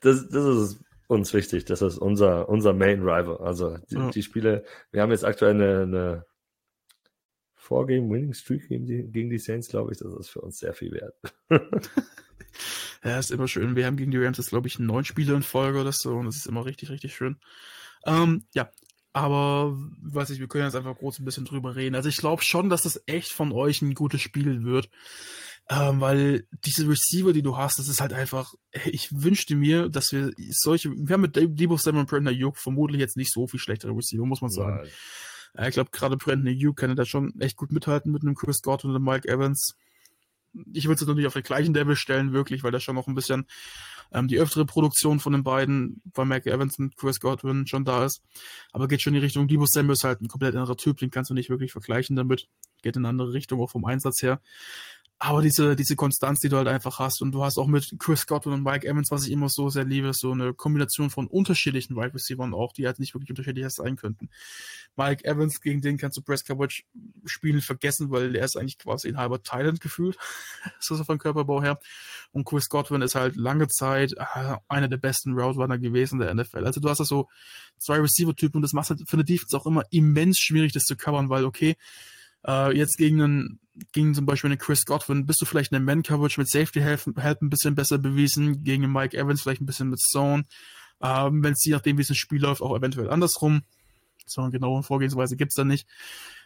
das, das ist uns wichtig. Das ist unser, unser Main Rival. Also die, ja. die Spiele, wir haben jetzt aktuell eine, eine Four-Game Winning Streak gegen die, gegen die Saints, glaube ich. Das ist für uns sehr viel wert. ja, ist immer schön. Wir haben gegen die Rams jetzt, glaube ich, neun Spiele in Folge oder so. Und das ist immer richtig, richtig schön. Ähm, ja, aber, weiß ich, wir können jetzt einfach kurz ein bisschen drüber reden. Also ich glaube schon, dass das echt von euch ein gutes Spiel wird. Ähm, weil diese Receiver, die du hast, das ist halt einfach, ich wünschte mir, dass wir solche, wir haben mit Debo Samuel und Brandon Ayuk vermutlich jetzt nicht so viel schlechtere Receiver, muss man sagen. Ja. Ich glaube, gerade Brandon Ayuk kann da schon echt gut mithalten mit einem Chris Godwin und einem Mike Evans. Ich würde es natürlich auf den gleichen Level stellen, wirklich, weil da schon noch ein bisschen ähm, die öftere Produktion von den beiden, bei Mike Evans und Chris Godwin schon da ist. Aber geht schon in die Richtung, Debo Samuel ist halt ein komplett anderer Typ, den kannst du nicht wirklich vergleichen damit. Geht in eine andere Richtung, auch vom Einsatz her. Aber diese, diese Konstanz, die du halt einfach hast, und du hast auch mit Chris Godwin und Mike Evans, was ich immer so sehr liebe, so eine Kombination von unterschiedlichen Wide Receivers auch, die halt nicht wirklich unterschiedlich sein könnten. Mike Evans, gegen den kannst du Press Coverage spielen vergessen, weil er ist eigentlich quasi ein halber Thailand gefühlt, so vom Körperbau her. Und Chris Godwin ist halt lange Zeit äh, einer der besten Route Runner gewesen der NFL. Also du hast da so zwei Receiver-Typen und das macht halt für eine Defense auch immer immens schwierig, das zu covern, weil okay, äh, jetzt gegen einen, gegen zum Beispiel einen Chris Godwin bist du vielleicht in der Man-Coverage mit Safety Help, Help ein bisschen besser bewiesen, gegen Mike Evans vielleicht ein bisschen mit Zone. Ähm, Wenn es je nachdem, wie es ein Spiel läuft, auch eventuell andersrum. So eine genaue Vorgehensweise gibt's da nicht.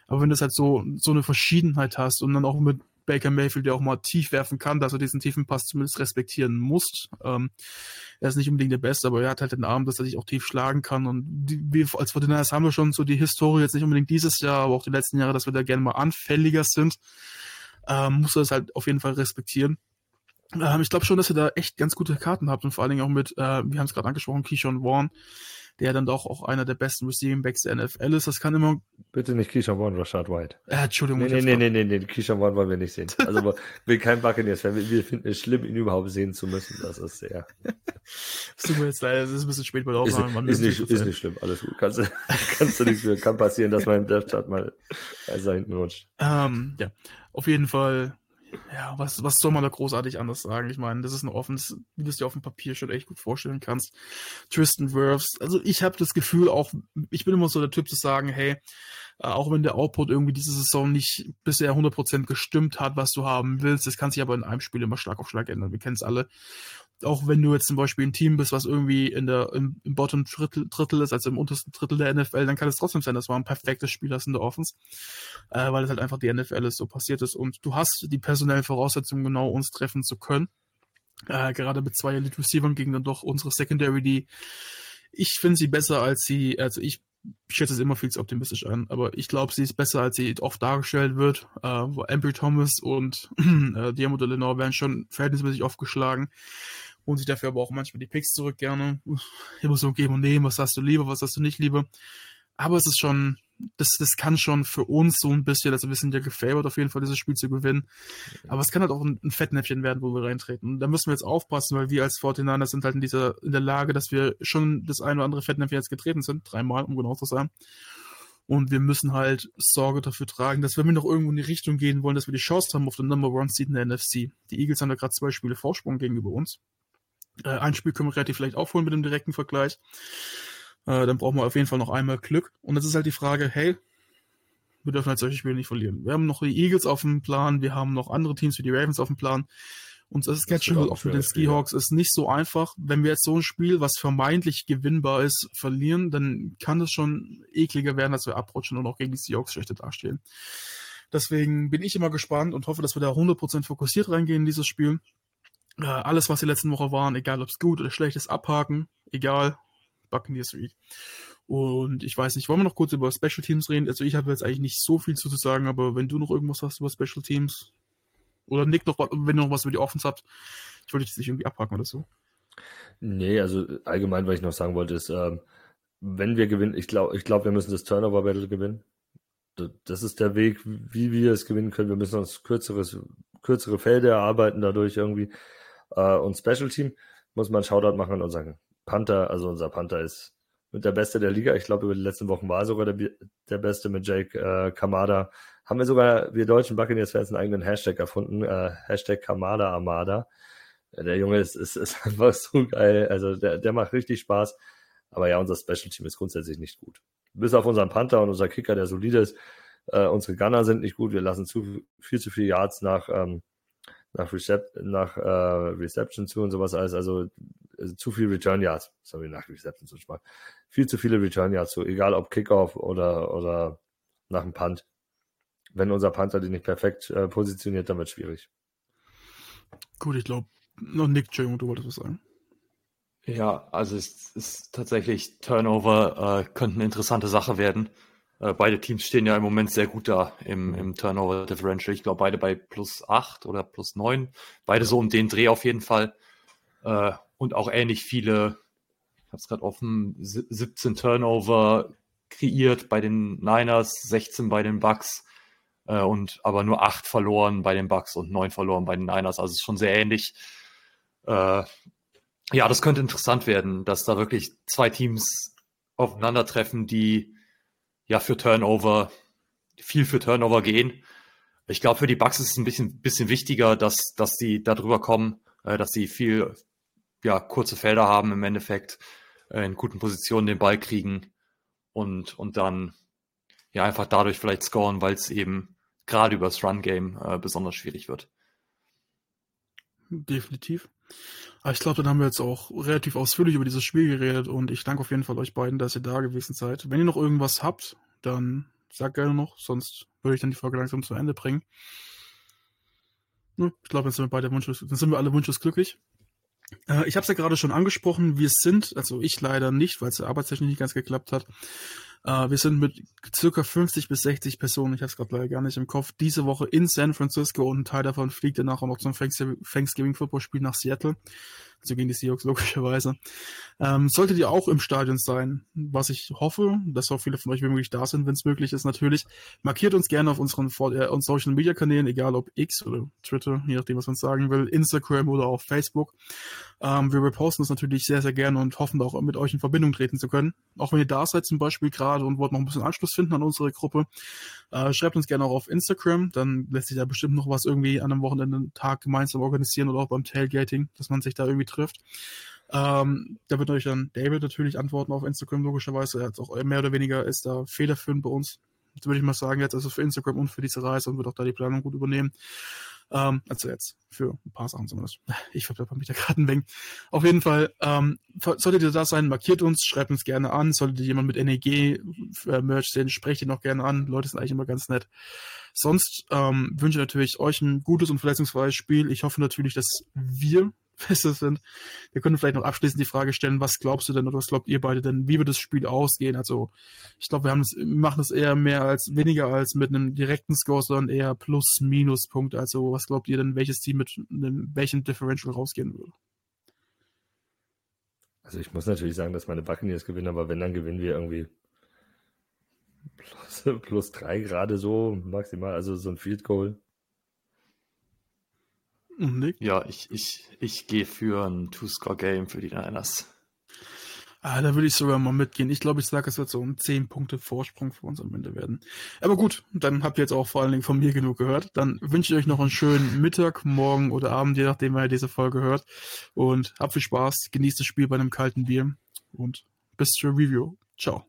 Aber wenn du halt so, so eine Verschiedenheit hast und dann auch mit Baker Mayfield, der auch mal tief werfen kann, dass er diesen tiefen Pass zumindest respektieren muss. Ähm, er ist nicht unbedingt der Beste, aber er hat halt den Arm, dass er sich auch tief schlagen kann. Und die, wir als Fortinanders haben wir schon so die Historie, jetzt nicht unbedingt dieses Jahr, aber auch die letzten Jahre, dass wir da gerne mal anfälliger sind. Ähm, muss er das halt auf jeden Fall respektieren. Ähm, ich glaube schon, dass ihr da echt ganz gute Karten habt und vor allen Dingen auch mit, äh, wir haben es gerade angesprochen, Keyshawn Vaughn, der dann doch auch einer der besten Receiving Backs der NFL ist. Das kann immer. Bitte nicht Keyshawn Warren, Rashad White. Äh, Entschuldigung. Nee, nee, nee, nee, nee, Keyshawn Warren wollen wir nicht sehen. Also, will kein Buccaneers Fan. Wir finden es schlimm, ihn überhaupt sehen zu müssen. Das ist sehr. Es tut mir jetzt leid, es ist ein bisschen spät bei der Aufnahme. Ist, nicht, ist nicht schlimm, alles gut. Kannst, kannst du nichts für. Kann passieren, dass mein Death Chart mal also hinten rutscht. Ähm, ja, auf jeden Fall ja, was, was soll man da großartig anders sagen? Ich meine, das ist ein offenes, wie du es dir auf dem Papier schon echt gut vorstellen kannst. Tristan Wirfs, also ich habe das Gefühl auch, ich bin immer so der Typ zu sagen, hey, äh, auch wenn der Output irgendwie diese Saison nicht bisher 100% gestimmt hat, was du haben willst, das kann sich aber in einem Spiel immer Schlag auf Schlag ändern. Wir kennen es alle auch wenn du jetzt zum Beispiel ein Team bist, was irgendwie in der, im, im Bottom Drittel, Drittel ist, also im untersten Drittel der NFL, dann kann es trotzdem sein, das war ein perfektes Spiel das in der Offense, äh, weil es halt einfach die NFL ist, so passiert ist. Und du hast die personellen Voraussetzungen, genau uns treffen zu können. Äh, gerade mit zwei Elite Receivers gegen dann doch unsere Secondary, die ich finde sie besser als sie, also ich schätze es immer viel zu optimistisch an, aber ich glaube, sie ist besser, als sie oft dargestellt wird. Äh, wo Embry Thomas und äh, Diamond Lenore werden schon verhältnismäßig oft geschlagen holen sich dafür aber auch manchmal die Picks zurück gerne. Immer so geben und nehmen, was hast du lieber, was hast du nicht lieber. Aber es ist schon, das, das kann schon für uns so ein bisschen, also wir sind ja gefavored auf jeden Fall, dieses Spiel zu gewinnen. Aber es kann halt auch ein, ein Fettnäpfchen werden, wo wir reintreten. Und da müssen wir jetzt aufpassen, weil wir als 49 sind halt in dieser, in der Lage, dass wir schon das ein oder andere Fettnäpfchen jetzt getreten sind. Dreimal, um genau zu sein. Und wir müssen halt Sorge dafür tragen, dass wenn wir noch irgendwo in die Richtung gehen wollen, dass wir die Chance haben auf den Number One Seed in der NFC. Die Eagles haben da gerade zwei Spiele Vorsprung gegenüber uns. Äh, ein Spiel können wir relativ vielleicht aufholen mit dem direkten Vergleich. Äh, dann brauchen wir auf jeden Fall noch einmal Glück. Und jetzt ist halt die Frage, hey, wir dürfen halt solche Spiele nicht verlieren. Wir haben noch die Eagles auf dem Plan, wir haben noch andere Teams wie die Ravens auf dem Plan. Und das Schedule auch mit den Seahawks ist nicht so einfach. Wenn wir jetzt so ein Spiel, was vermeintlich gewinnbar ist, verlieren, dann kann es schon ekliger werden, dass wir abrutschen und auch gegen die Seahawks schlechte dastehen. Deswegen bin ich immer gespannt und hoffe, dass wir da 100% fokussiert reingehen in dieses Spiel. Äh, alles, was die letzten Woche waren, egal ob es gut oder schlecht ist, abhaken. Egal. Buccaneers Week. Und ich weiß nicht, wollen wir noch kurz über Special Teams reden? Also ich habe jetzt eigentlich nicht so viel zu sagen, aber wenn du noch irgendwas hast über Special Teams, oder Nick noch, wenn ihr noch was über die Offense habt. Ich wollte dich nicht irgendwie abhaken oder so. Nee, also allgemein, was ich noch sagen wollte, ist, ähm, wenn wir gewinnen, ich glaube, ich glaube, wir müssen das Turnover-Battle gewinnen. Das ist der Weg, wie wir es gewinnen können. Wir müssen uns kürzeres, kürzere Felder erarbeiten dadurch irgendwie. Äh, und Special Team muss man Shoutout machen an unseren Panther. Also unser Panther ist mit der Beste der Liga. Ich glaube, über die letzten Wochen war er sogar der, der Beste mit Jake äh, Kamada. Haben wir sogar, wir deutschen Buccaneers-Fans, einen eigenen Hashtag erfunden. Äh, Hashtag Kamada Armada. Der Junge ist, ist, ist einfach so geil. Also der, der macht richtig Spaß. Aber ja, unser Special Team ist grundsätzlich nicht gut. Bis auf unseren Panther und unser Kicker, der solide ist. Äh, unsere Gunner sind nicht gut. Wir lassen zu viel zu viele Yards nach, ähm, nach, Recep nach äh, Reception zu und sowas alles. Also, also zu viel Return Yards. Sorry, nach Reception zu sparen viel zu viele Return Yards, so egal ob Kickoff oder, oder nach dem Punt. Wenn unser Panther die nicht perfekt äh, positioniert, dann wird es schwierig. Gut, ich glaube, noch Nick, Entschuldigung, du wolltest was sagen. Ja, also es ist tatsächlich Turnover äh, könnte eine interessante Sache werden. Äh, beide Teams stehen ja im Moment sehr gut da im, im Turnover Differential. Ich glaube, beide bei plus 8 oder plus 9. Beide so um den Dreh auf jeden Fall. Äh, und auch ähnlich viele ich habe es gerade offen, 17 Turnover kreiert bei den Niners, 16 bei den Bucks äh, und aber nur 8 verloren bei den Bucks und 9 verloren bei den Niners. Also es ist schon sehr ähnlich. Äh, ja, das könnte interessant werden, dass da wirklich zwei Teams aufeinandertreffen, die ja für Turnover, viel für Turnover gehen. Ich glaube, für die Bucks ist es ein bisschen, bisschen wichtiger, dass, dass sie da drüber kommen, äh, dass sie viel, ja, kurze Felder haben im Endeffekt, äh, in guten Positionen den Ball kriegen und, und dann ja einfach dadurch vielleicht scoren, weil es eben gerade übers Run-Game äh, besonders schwierig wird. Definitiv. Aber ich glaube, dann haben wir jetzt auch relativ ausführlich über dieses Spiel geredet und ich danke auf jeden Fall euch beiden, dass ihr da gewesen seid. Wenn ihr noch irgendwas habt, dann sagt gerne noch, sonst würde ich dann die Folge langsam zu Ende bringen. Ich glaube, dann sind wir beide wunschlos, dann sind wir alle wunschlos glücklich. Äh, ich habe es ja gerade schon angesprochen, wir sind, also ich leider nicht, weil es arbeitstechnisch nicht ganz geklappt hat, äh, wir sind mit circa 50 bis 60 Personen, ich habe es gerade leider gar nicht im Kopf, diese Woche in San Francisco und ein Teil davon fliegt danach auch noch zum Thanksgiving Football Spiel nach Seattle also gegen die Seahawks logischerweise. Ähm, solltet ihr auch im Stadion sein, was ich hoffe, dass auch viele von euch wirklich da sind, wenn es möglich ist natürlich. Markiert uns gerne auf unseren äh, Social Media Kanälen, egal ob X oder Twitter, je nachdem, was man sagen will, Instagram oder auch Facebook. Ähm, wir reposten es natürlich sehr, sehr gerne und hoffen auch mit euch in Verbindung treten zu können. Auch wenn ihr da seid zum Beispiel gerade und wollt noch ein bisschen Anschluss finden an unsere Gruppe, äh, schreibt uns gerne auch auf Instagram, dann lässt sich da bestimmt noch was irgendwie an einem Wochenende Tag gemeinsam organisieren oder auch beim Tailgating, dass man sich da irgendwie trifft. Ähm, da wird euch dann David natürlich antworten auf Instagram, logischerweise. Er hat auch mehr oder weniger ist da federführend bei uns. Das würde ich mal sagen, jetzt also für Instagram und für diese Reise und wird auch da die Planung gut übernehmen. Ähm, also jetzt für ein paar Sachen zumindest. Ich verplepper mich da gerade ein wenig. Auf jeden Fall, ähm, solltet ihr da sein, markiert uns, schreibt uns gerne an. Solltet ihr jemand mit NEG-Merch äh, sehen, sprecht ihn auch gerne an. Leute sind eigentlich immer ganz nett. Sonst ähm, wünsche ich natürlich euch ein gutes und verletzungsfreies Spiel. Ich hoffe natürlich, dass wir besser sind. Wir können vielleicht noch abschließend die Frage stellen, was glaubst du denn oder was glaubt ihr beide denn, wie wird das Spiel ausgehen? Also ich glaube, wir haben machen das eher mehr als weniger als mit einem direkten Score, sondern eher Plus-Minus-Punkt. Also was glaubt ihr denn, welches Team mit einem, welchem Differential rausgehen würde? Also ich muss natürlich sagen, dass meine Buccaneers gewinnen, aber wenn, dann gewinnen wir irgendwie plus, plus drei gerade so maximal, also so ein Field Goal. Nick? Ja, ich, ich, ich gehe für ein Two-Score-Game für die Niners. Ah, da würde ich sogar mal mitgehen. Ich glaube, ich sage, es wird so ein 10 Punkte Vorsprung für uns am Ende werden. Aber gut, dann habt ihr jetzt auch vor allen Dingen von mir genug gehört. Dann wünsche ich euch noch einen schönen Mittag, Morgen oder Abend, je nachdem, wer diese Folge hört. Und habt viel Spaß, genießt das Spiel bei einem kalten Bier und bis zur Review. Ciao.